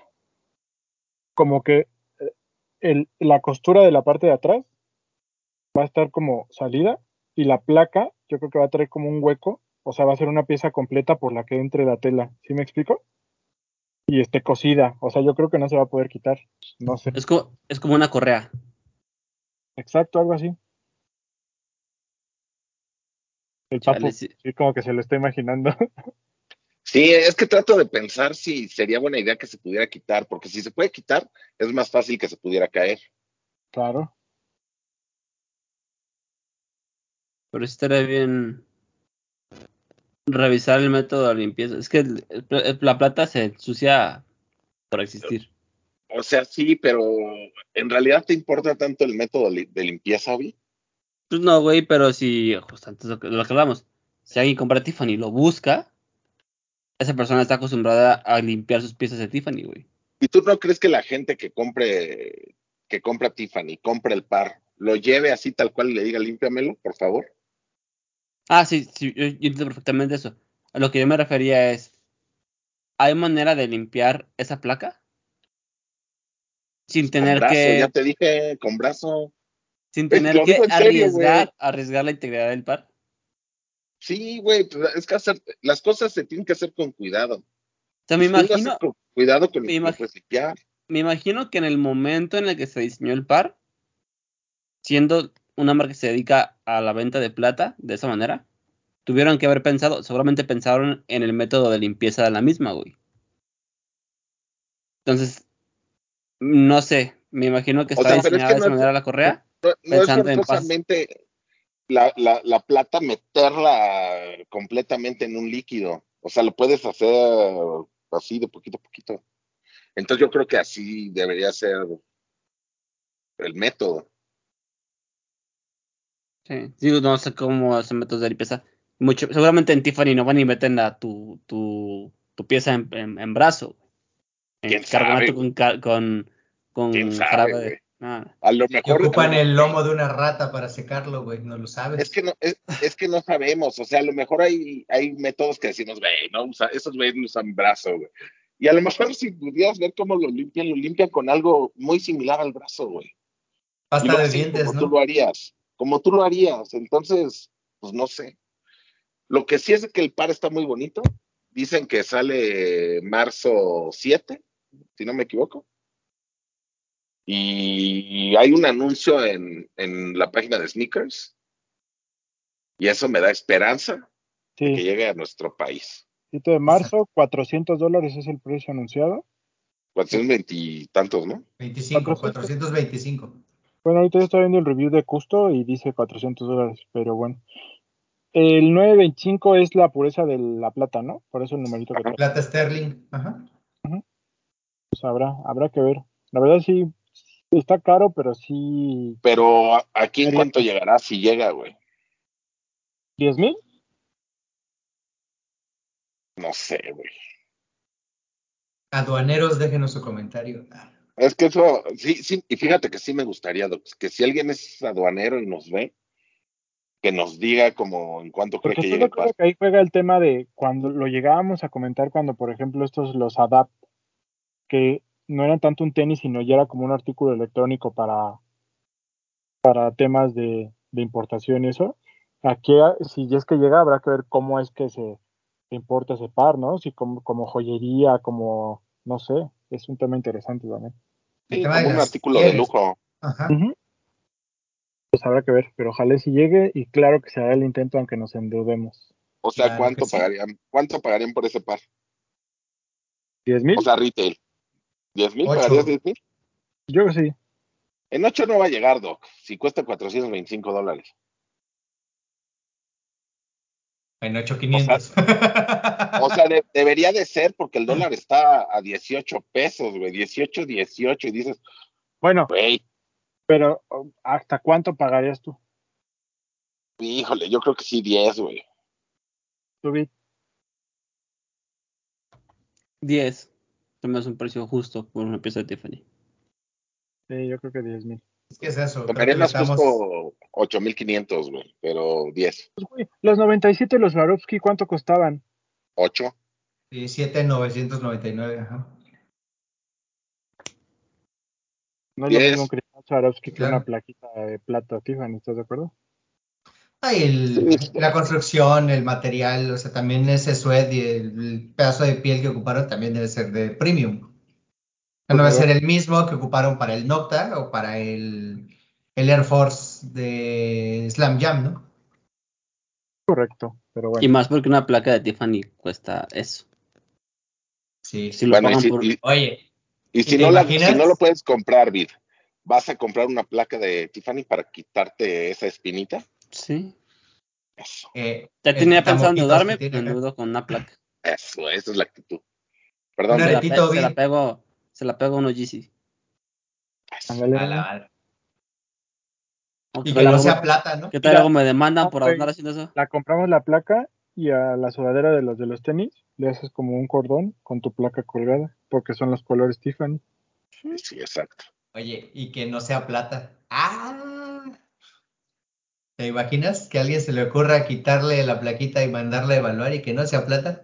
Como que eh, el, la costura de la parte de atrás va a estar como salida y la placa yo creo que va a traer como un hueco, o sea, va a ser una pieza completa por la que entre la tela. ¿Sí me explico? Y esté cosida, o sea, yo creo que no se va a poder quitar. No sé. Es como, es como una correa. Exacto, algo así. El papu, Chale, sí. sí, como que se lo está imaginando. Sí, es que trato de pensar si sería buena idea que se pudiera quitar, porque si se puede quitar, es más fácil que se pudiera caer. claro. Pero estaría bien revisar el método de limpieza. Es que el- el- la plata se ensucia por existir. O sea, sí, pero ¿en realidad te importa tanto el método de limpieza, Obi? Pues no, güey, pero si, justo antes de lo que, de lo que hablamos, si alguien compra Tiffany y lo busca, esa persona está acostumbrada a limpiar sus piezas de Tiffany, güey. ¿Y tú no crees que la gente que compre, que compra Tiffany, compra el par, lo lleve así tal cual y le diga límpiamelo, por favor? Ah, sí, sí, yo, yo entiendo perfectamente eso. A lo que yo me refería es, ¿hay manera de limpiar esa placa? Sin Con tener brazo, que, ya te dije, con brazo. Sin tener que serio, arriesgar, arriesgar la integridad del par. Sí, güey, pues, es que hacer, las cosas se tienen que hacer con cuidado. O sea, me imagino, con cuidado con me limpiar. me imagino que en el momento en el que se diseñó el par, siendo una marca que se dedica a la venta de plata de esa manera, tuvieron que haber pensado, seguramente pensaron en el método de limpieza de la misma, güey. Entonces, no sé, me imagino que O está sea, pero es diseñada que de esa no manera la correa, No, no es forzosamente la, la, la plata meterla completamente en un líquido. O sea, lo puedes hacer así de poquito a poquito. Entonces yo creo que así debería ser el método. Sí, digo, no sé cómo hacen métodos de limpieza. Mucho, seguramente en Tiffany no van y meten la, tu, tu, tu pieza en, en, en brazo. En ¿Quién sabe, con, con, con ¿Quién sabe, jarabe. Nada. A lo mejor. ocupan el lomo de una rata para secarlo, güey. No lo sabes. Es que no, es, es que no sabemos. O sea, a lo mejor hay, hay métodos que decimos, güey, no usa, esos güeyes no usan brazo, güey. Y a lo mejor si pudieras ver cómo lo limpian, lo limpian con algo muy similar al brazo, güey. Pasta lo de dientes, como tú lo harías, como tú lo harías. Entonces, pues no sé. Lo que sí es que el par está muy bonito. Dicen que sale marzo 7, si no me equivoco. Y hay un anuncio en, en la página de Sneakers. Y eso me da esperanza de que Sí, llegue a nuestro país. 7 de marzo, 400 dólares es el precio anunciado. 420 y tantos, ¿no? 25, 400. 425. Bueno, ahorita yo estoy viendo el review de Custo y dice 400 dólares, pero bueno. El 925 es la pureza de la plata, ¿no? Por eso el numerito que. Plata Sterling. Ajá. Pues habrá, habrá que ver. La verdad sí, está caro, pero sí. Pero ¿a- aquí en cuánto llegará si llega, güey. ¿10 mil? No sé, güey. Aduaneros, déjenos su comentario. Ah, Es que eso, sí, sí, y fíjate que sí me gustaría, que si alguien es aduanero y nos ve, que nos diga como en cuánto cree Porque que par. acuerdo que ahí juega el tema de cuando lo llegábamos a comentar cuando, por ejemplo, estos los adapt, que no eran tanto un tenis, sino ya era como un artículo electrónico para, para temas de, de importación y eso. Aquí, ah, si ya es que llega, habrá que ver cómo es que se importa ese par, ¿no? Si como, como joyería, como, no sé, es un tema interesante también. Sí, como un artículo de lujo. Ajá. Pues habrá que ver, pero ojalá si llegue y claro que se haga el intento aunque nos endeudemos. O sea, Claro ¿cuánto sí. pagarían? ¿Cuánto pagarían por ese par? ¿10 mil? O sea, retail. ¿10 mil? ¿Pagarías 10 mil? Yo que sí. En 8 no va a llegar, Doc, si cuesta 425 dólares. En 8500. O sea, de- debería de ser porque el dólar está a 18 pesos, güey. 18, 18. Y dices, Bueno, güey, pero ¿hasta cuánto pagarías tú? híjole, yo creo que sí 10, güey. Tú, Bit? 10. Se me hace un precio justo por una pieza de Tiffany. Sí, yo creo que 10 mil. ¿Qué es eso? Creo Compraría que más estamos- justo 8500, güey. Pero 10. Pues, güey, los 97 y los Swarovski, ¿cuánto costaban? 8. 17,999. Ajá. No es lo mismo un cristal Swarovski que Claro. una plaquita de plata Tiffany, ¿estás de acuerdo? Ay, el- Sí. la construcción, el material, o sea, también ese suede y el, el pedazo de piel que ocuparon también debe ser de premium. No va a ser el mismo que ocuparon para el Nocta o para el, el Air Force de Slam Jam, ¿no? Correcto, pero Y bueno. más porque una placa de Tiffany cuesta eso. Sí. Si lo Bueno, y pagan si, por... y- Oye, y si ¿Y no la- si no lo puedes comprar, Vid, ¿vas a comprar una placa de Tiffany para quitarte esa espinita? Sí. Eso, eh, Ya tenía pensado endeudarme, acá. endeudo con una placa. eso, esa es la actitud. Perdón, Una Se Vid, la, se la pego, se la pego a unos Yeezy. Ándale, A la ándale. madre. O Y ¿Qué que no sea plata, ¿no? ¿qué tal algo me demandan no, por güey. andar haciendo eso? La compramos la placa y a la sudadera de los de los tenis le haces como un cordón con tu placa colgada, porque son los colores Tiffany. sí, exacto. Oye, y que no sea plata. ¡Ah! ¿Te imaginas que a alguien se le ocurra quitarle la plaquita y mandarla a evaluar y que no sea plata?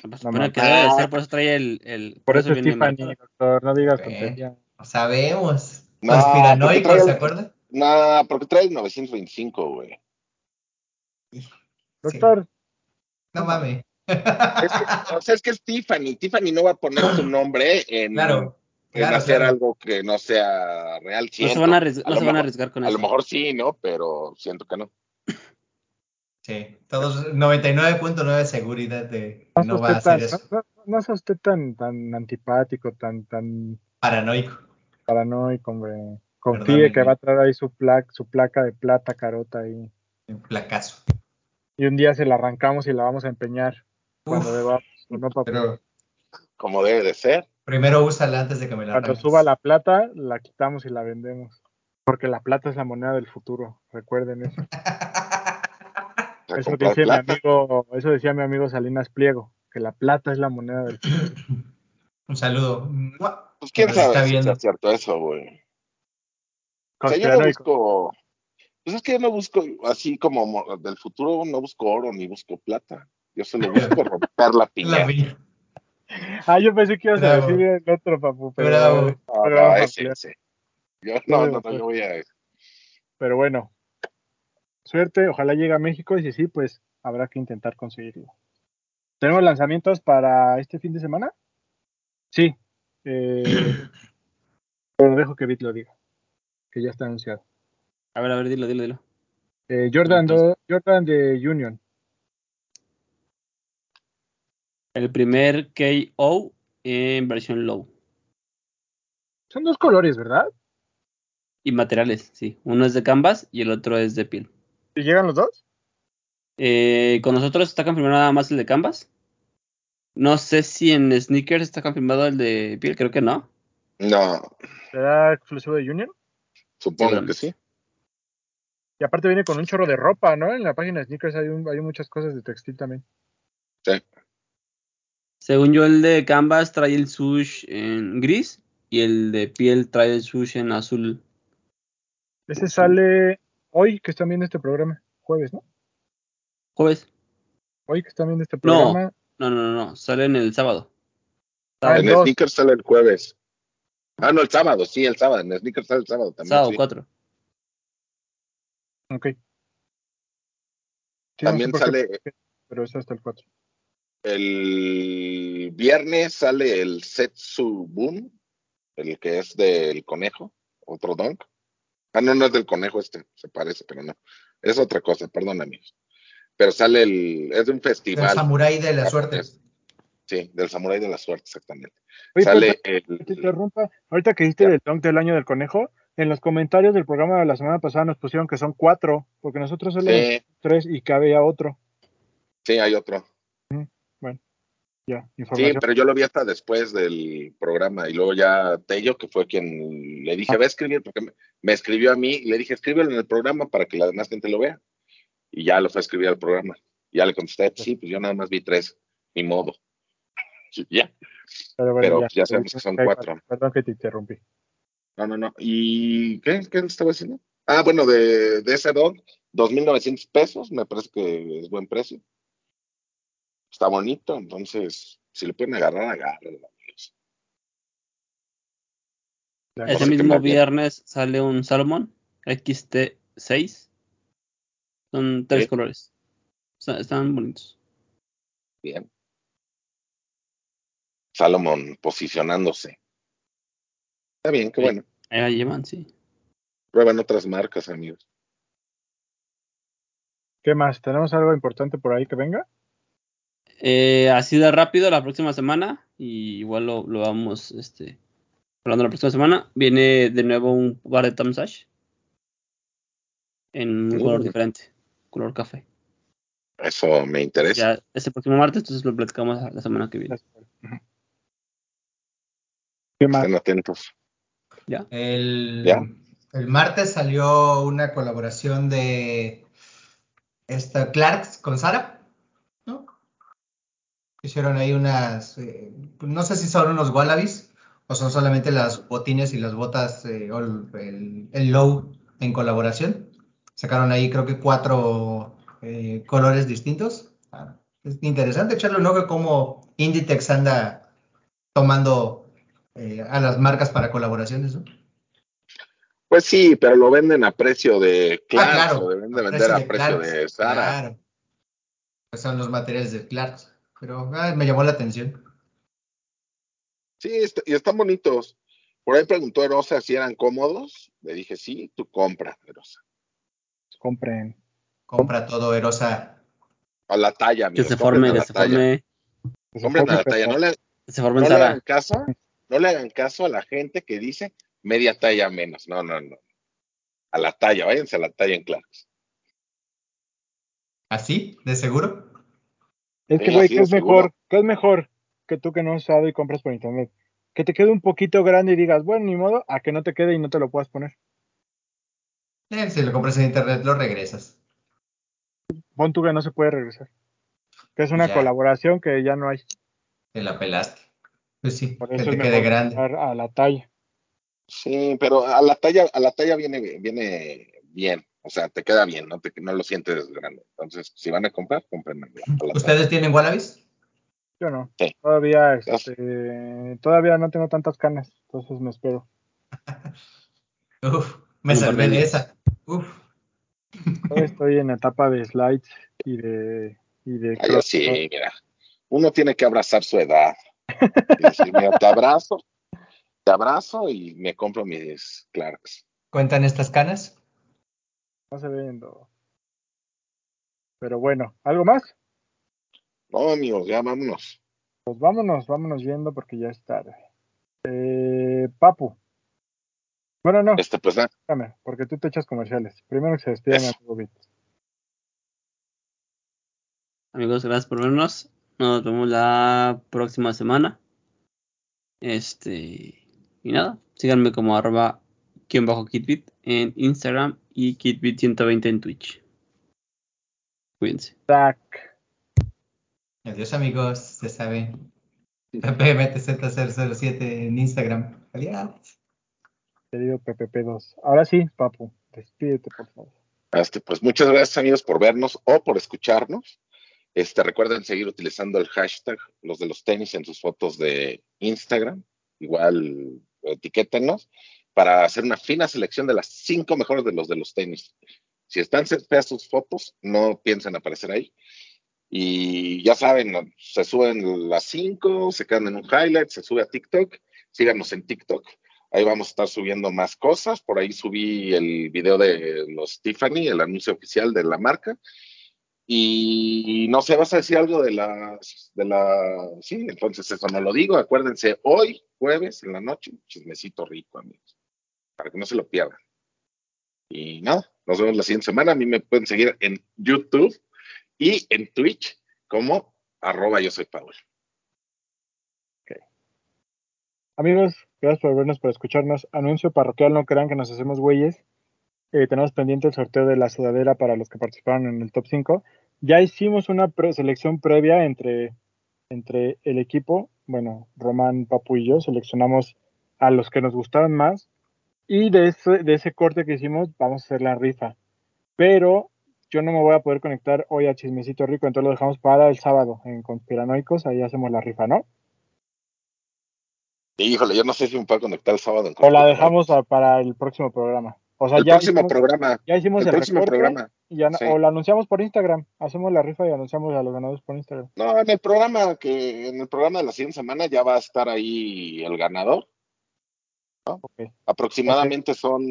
Pues que debe de ser, por eso trae el... el Por eso es viene Tiffany, doctor, no digas Eh. tontería. No sabemos. No, trae- ¿se acuerdan? No, porque trae el 925, güey. Doctor, No mames. Es que, o sea, es que es Tiffany. Tiffany no va a poner su nombre en, Claro, claro, hacer claro. algo que no sea real. No Siento. se van a arriesgar, A no lo se van a mejor- arriesgar con A lo eso. mejor sí, ¿no? Pero siento que no. Sí, todos 99.9 seguridad de que no, no va a tan, hacer eso. no, no- no sos usted tan, tan antipático, tan, tan Paranoico. paranoico, hombre. Confíe que va a traer ahí su, placa, su placa de plata carota ahí. Un placazo. Y un día se la arrancamos y la vamos a empeñar cuando debamos. ¿o no, pero Como debe de ser. Primero úsala antes de que me la Cuando arranques. suba la plata, la quitamos y la vendemos. Porque la plata es la moneda del futuro. Recuerden eso. Eso decía, mi amigo, eso decía mi amigo Salinas Pliego, que la plata es la moneda del futuro. Un saludo. Pues quién Nos sabe está si es cierto eso, güey. O sea, yo no busco. Pues es que yo no busco así como mo- del futuro, no busco oro ni busco plata. Yo solo busco romper la La piña. piña. Ah, yo pensé que ibas a Bravo. decir el otro, papu, pero, Bravo. No, pero no, a ese, ese. Yo, no, no, no, yo voy a. Pero bueno, suerte, ojalá llegue a México y si sí, pues habrá que intentar conseguirlo. ¿Tenemos lanzamientos para este fin de semana? Sí. Eh, pero dejo que Bit lo diga, que ya está anunciado. A ver, a ver, dilo, dilo, dilo. Eh, Jordan, Pues- do- Jordan de Union. El primer KO en versión low. Son dos colores, ¿verdad? Y materiales, sí. Uno es de canvas y el otro es de piel. ¿Y llegan los dos? Eh, con nosotros está confirmado nada más el de canvas. No sé si en sneakers está confirmado el de piel, creo que no. No, ¿Será exclusivo de Union? supongo Seguramente. que sí. Y aparte viene con un chorro de ropa, ¿no? En la página de sneakers hay, un- hay muchas cosas de textil también. Sí. Según yo, el de canvas trae el sush en gris y el de piel trae el sush en azul. Ese sale hoy que están viendo este programa, jueves, ¿no? ¿Jueves? Hoy que están viendo este programa. No, no, no, no. Sale en el sábado. Ah, En el dos. Sneakers sale el jueves. Ah, no, el sábado, sí, el sábado. En Sneakers sale el sábado también. Sábado sí. 4. Ok. Sí, no También sé por qué, sale pero es hasta el 4. El viernes sale el Setsu Boom, el que es del conejo, otro donk. Ah, no, no es del conejo este, se parece, pero no. Es otra cosa, perdón amigos. Pero sale el, es de un El festival. samurái de la suerte. Sí, del Samurai de la Suerte, exactamente. Oye, Sale el, te interrumpa. Ahorita que dijiste Ya. del dunk del año del conejo, en los comentarios del programa de la semana pasada nos pusieron que son cuatro, porque nosotros solo sí, tres y que había otro. sí, hay otro. Ya, Sí, pero yo lo vi hasta después del programa y luego ya Tello, que fue quien le dije, ve a escribir, porque me, me escribió a mí y le dije, escríbelo en el programa para que la demás gente lo vea. Y ya lo fue a escribir al programa. Y ya le contesté, sí, pues yo nada más vi tres, ni modo. Sí, ya, pero bueno, pero ya. ya sabemos que son cuatro. Perdón que te interrumpí. No, no, no. ¿Y qué? ¿Qué estaba diciendo? Ah, bueno, de, de ese dog, 2.900 pesos, me parece que es buen precio. Está bonito, entonces, si le pueden agarrar, agárrenlo. Ese mismo viernes sale un Salomon XT6. Son tres Sí. colores. Está- están bonitos. Bien. Salomón posicionándose. Está bien, qué Sí. bueno. Ahí la llevan, sí. Prueban otras marcas, amigos. ¿Qué más? ¿Tenemos algo importante por ahí que venga? Eh, así de rápido la próxima semana. Y igual lo, lo vamos este, hablando la próxima semana. Viene de nuevo un par de Tom Sash. En un color diferente. Color café. Eso me interesa. Ya es el próximo martes, entonces lo platicamos la semana que viene. ¿Qué más? Estén atentos. Ya. El, ¿Ya? el martes salió una colaboración de esta Clarks con Sara. Hicieron ahí unas, eh, no sé si son unos wallabies o son solamente las botines y las botas eh, o el, low en colaboración. Sacaron ahí creo que cuatro eh, colores distintos. Ah, es interesante echarle un ojo a cómo Inditex anda tomando a las marcas para colaboraciones, ¿no? Pues sí, pero lo venden a precio de Clarks, ah, claro. deben de a vender precio a precio de Zara. Claro. Pues son los materiales de Clarks. Pero ah, me llamó la atención. Sí, y están bonitos. Por ahí preguntó Erosa si eran cómodos. Le dije, sí, tú compra, Erosa. Compren. Compra todo Erosa. A la talla, Que amigos. se forme, que la se talla. forme, Que se Compren a forme la talla. No le, se forme no le hagan caso, no le hagan caso a la gente que dice media talla menos. No, no, no. A la talla, váyanse a la talla en Clarks. ¿Así? ¿De seguro? Es que, güey, ¿qué es mejor? ¿Qué es mejor que tú que no has usado y compras por internet? Que te quede un poquito grande y digas, bueno, ni modo, a que no te quede y no te lo puedas poner. Eh, si lo compras en internet, lo regresas. Pon tú que no se puede regresar. Que es una Ya. colaboración que ya no hay. Te la pelaste. Pues sí, Por que te es quede mejor grande. a la talla. Sí, pero a la talla, a la talla viene, viene bien. O sea, te queda bien, no, te, no lo sientes grande. Entonces, si van a comprar, compren. ¿Ustedes tienen Wallabies? Yo no. Sí. Todavía, este, todavía no tengo tantas canas, entonces me espero. Uf, me salvé de esa. Uf. Estoy en etapa de slides y de, y de Ah, yo cross- sí, mira. Uno tiene que abrazar su edad. Y decir, mira, te abrazo, te abrazo y me compro mis Clarks. ¿Cuentan estas canas? No se viendo. Pero bueno, ¿algo más? No, amigos, ya vámonos. Pues vámonos, vámonos viendo porque ya es tarde. Eh, Papu. Bueno, no, Este, pues, ah, espérame, porque tú te echas comerciales. Primero que se despidan a tu bit. Amigos, gracias por vernos. Nos vemos la próxima semana. Este. Y nada, síganme como arroba guion bajo kitbit en Instagram y kitbit120 en Twitch. Cuídense. Tac. Adiós amigos, se saben. PPMTZ007 en Instagram. Adiós. Querido PPP2. Ahora sí, Papu, despídete, por favor. este, pues muchas gracias, amigos, por vernos o por escucharnos. Este, recuerden seguir utilizando el hashtag los de los tenis en sus fotos de Instagram. Igual etiquétenos para hacer una fina selección de las cinco mejores de los de los tenis. Si están feas sus fotos, no piensen aparecer ahí. Y ya saben, se suben las cinco, se quedan en un highlight, se sube a TikTok. Síganos en TikTok. Ahí vamos a estar subiendo más cosas. Por ahí subí el video de los Tiffany, el anuncio oficial de la marca. Y no sé, vas a decir algo de las, de la, sí, entonces eso no lo digo, acuérdense, hoy, jueves, en la noche, chismecito rico, amigos, para que no se lo pierdan. Y nada, nos vemos la siguiente semana, a mí me pueden seguir en YouTube y en Twitch como arroba yo soy Paul. Amigos, gracias por vernos, por escucharnos. Anuncio parroquial, no crean que nos hacemos güeyes. Eh, tenemos pendiente el sorteo de la sudadera para los que participaron en el top 5. Ya hicimos una selección previa entre, entre el equipo, bueno, Román, Papu y yo, seleccionamos a los que nos gustaron más. Y de ese, de ese corte que hicimos, vamos a hacer la rifa. Pero yo no me voy a poder conectar hoy a Chismecito Rico, entonces lo dejamos para el sábado en Conspiranoicos, ahí hacemos la rifa, ¿no? Híjole, yo no sé si me puedo conectar el sábado. En o la dejamos a, para el próximo programa. O sea, el ya próximo hicimos, programa. Ya hicimos el, el próximo programa. Y ya, Sí. O la anunciamos por Instagram. Hacemos la rifa y anunciamos a los ganadores por Instagram. No, en el programa que en el programa de la siguiente semana ya va a estar ahí el ganador. Ok. Aproximadamente son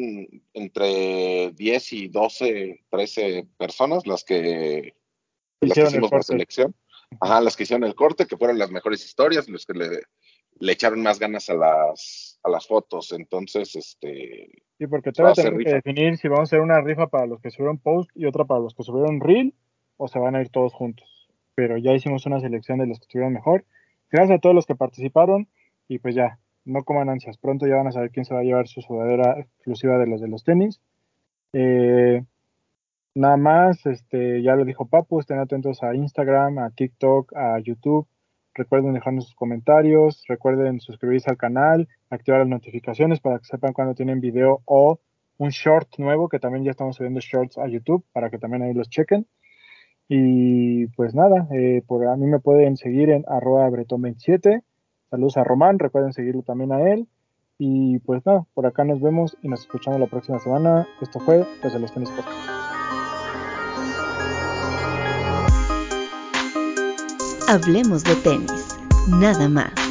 entre 10 y 12, 13 personas las que, las que hicimos la corte. selección. Ajá, las que hicieron el corte, que fueron las mejores historias, los que le, le echaron más ganas a las, a las fotos. Entonces, este, Sí, porque todavía tenemos que definir si vamos a hacer una rifa para los que subieron post y otra para los que subieron reel o se van a ir todos juntos. Pero ya hicimos una selección de los que estuvieron mejor. Gracias a todos los que participaron y pues ya, no coman ansias. Pronto ya van a saber quién se va a llevar su sudadera exclusiva de los de los tenis. Eh, nada más, este, ya lo dijo Papu, estén atentos a Instagram, a TikTok, a YouTube. Recuerden dejarnos sus comentarios, recuerden suscribirse al canal, activar las notificaciones para que sepan cuando tienen video o un short nuevo, que también ya estamos subiendo shorts a YouTube para que también ahí los chequen. Y pues nada, eh, por a mí me pueden seguir en arroba bretón27. Saludos a Román, recuerden seguirlo también a él. Y pues nada, por acá nos vemos y nos escuchamos la próxima semana. Esto fue desde los tenis podcast. Hablemos de tenis, nada más.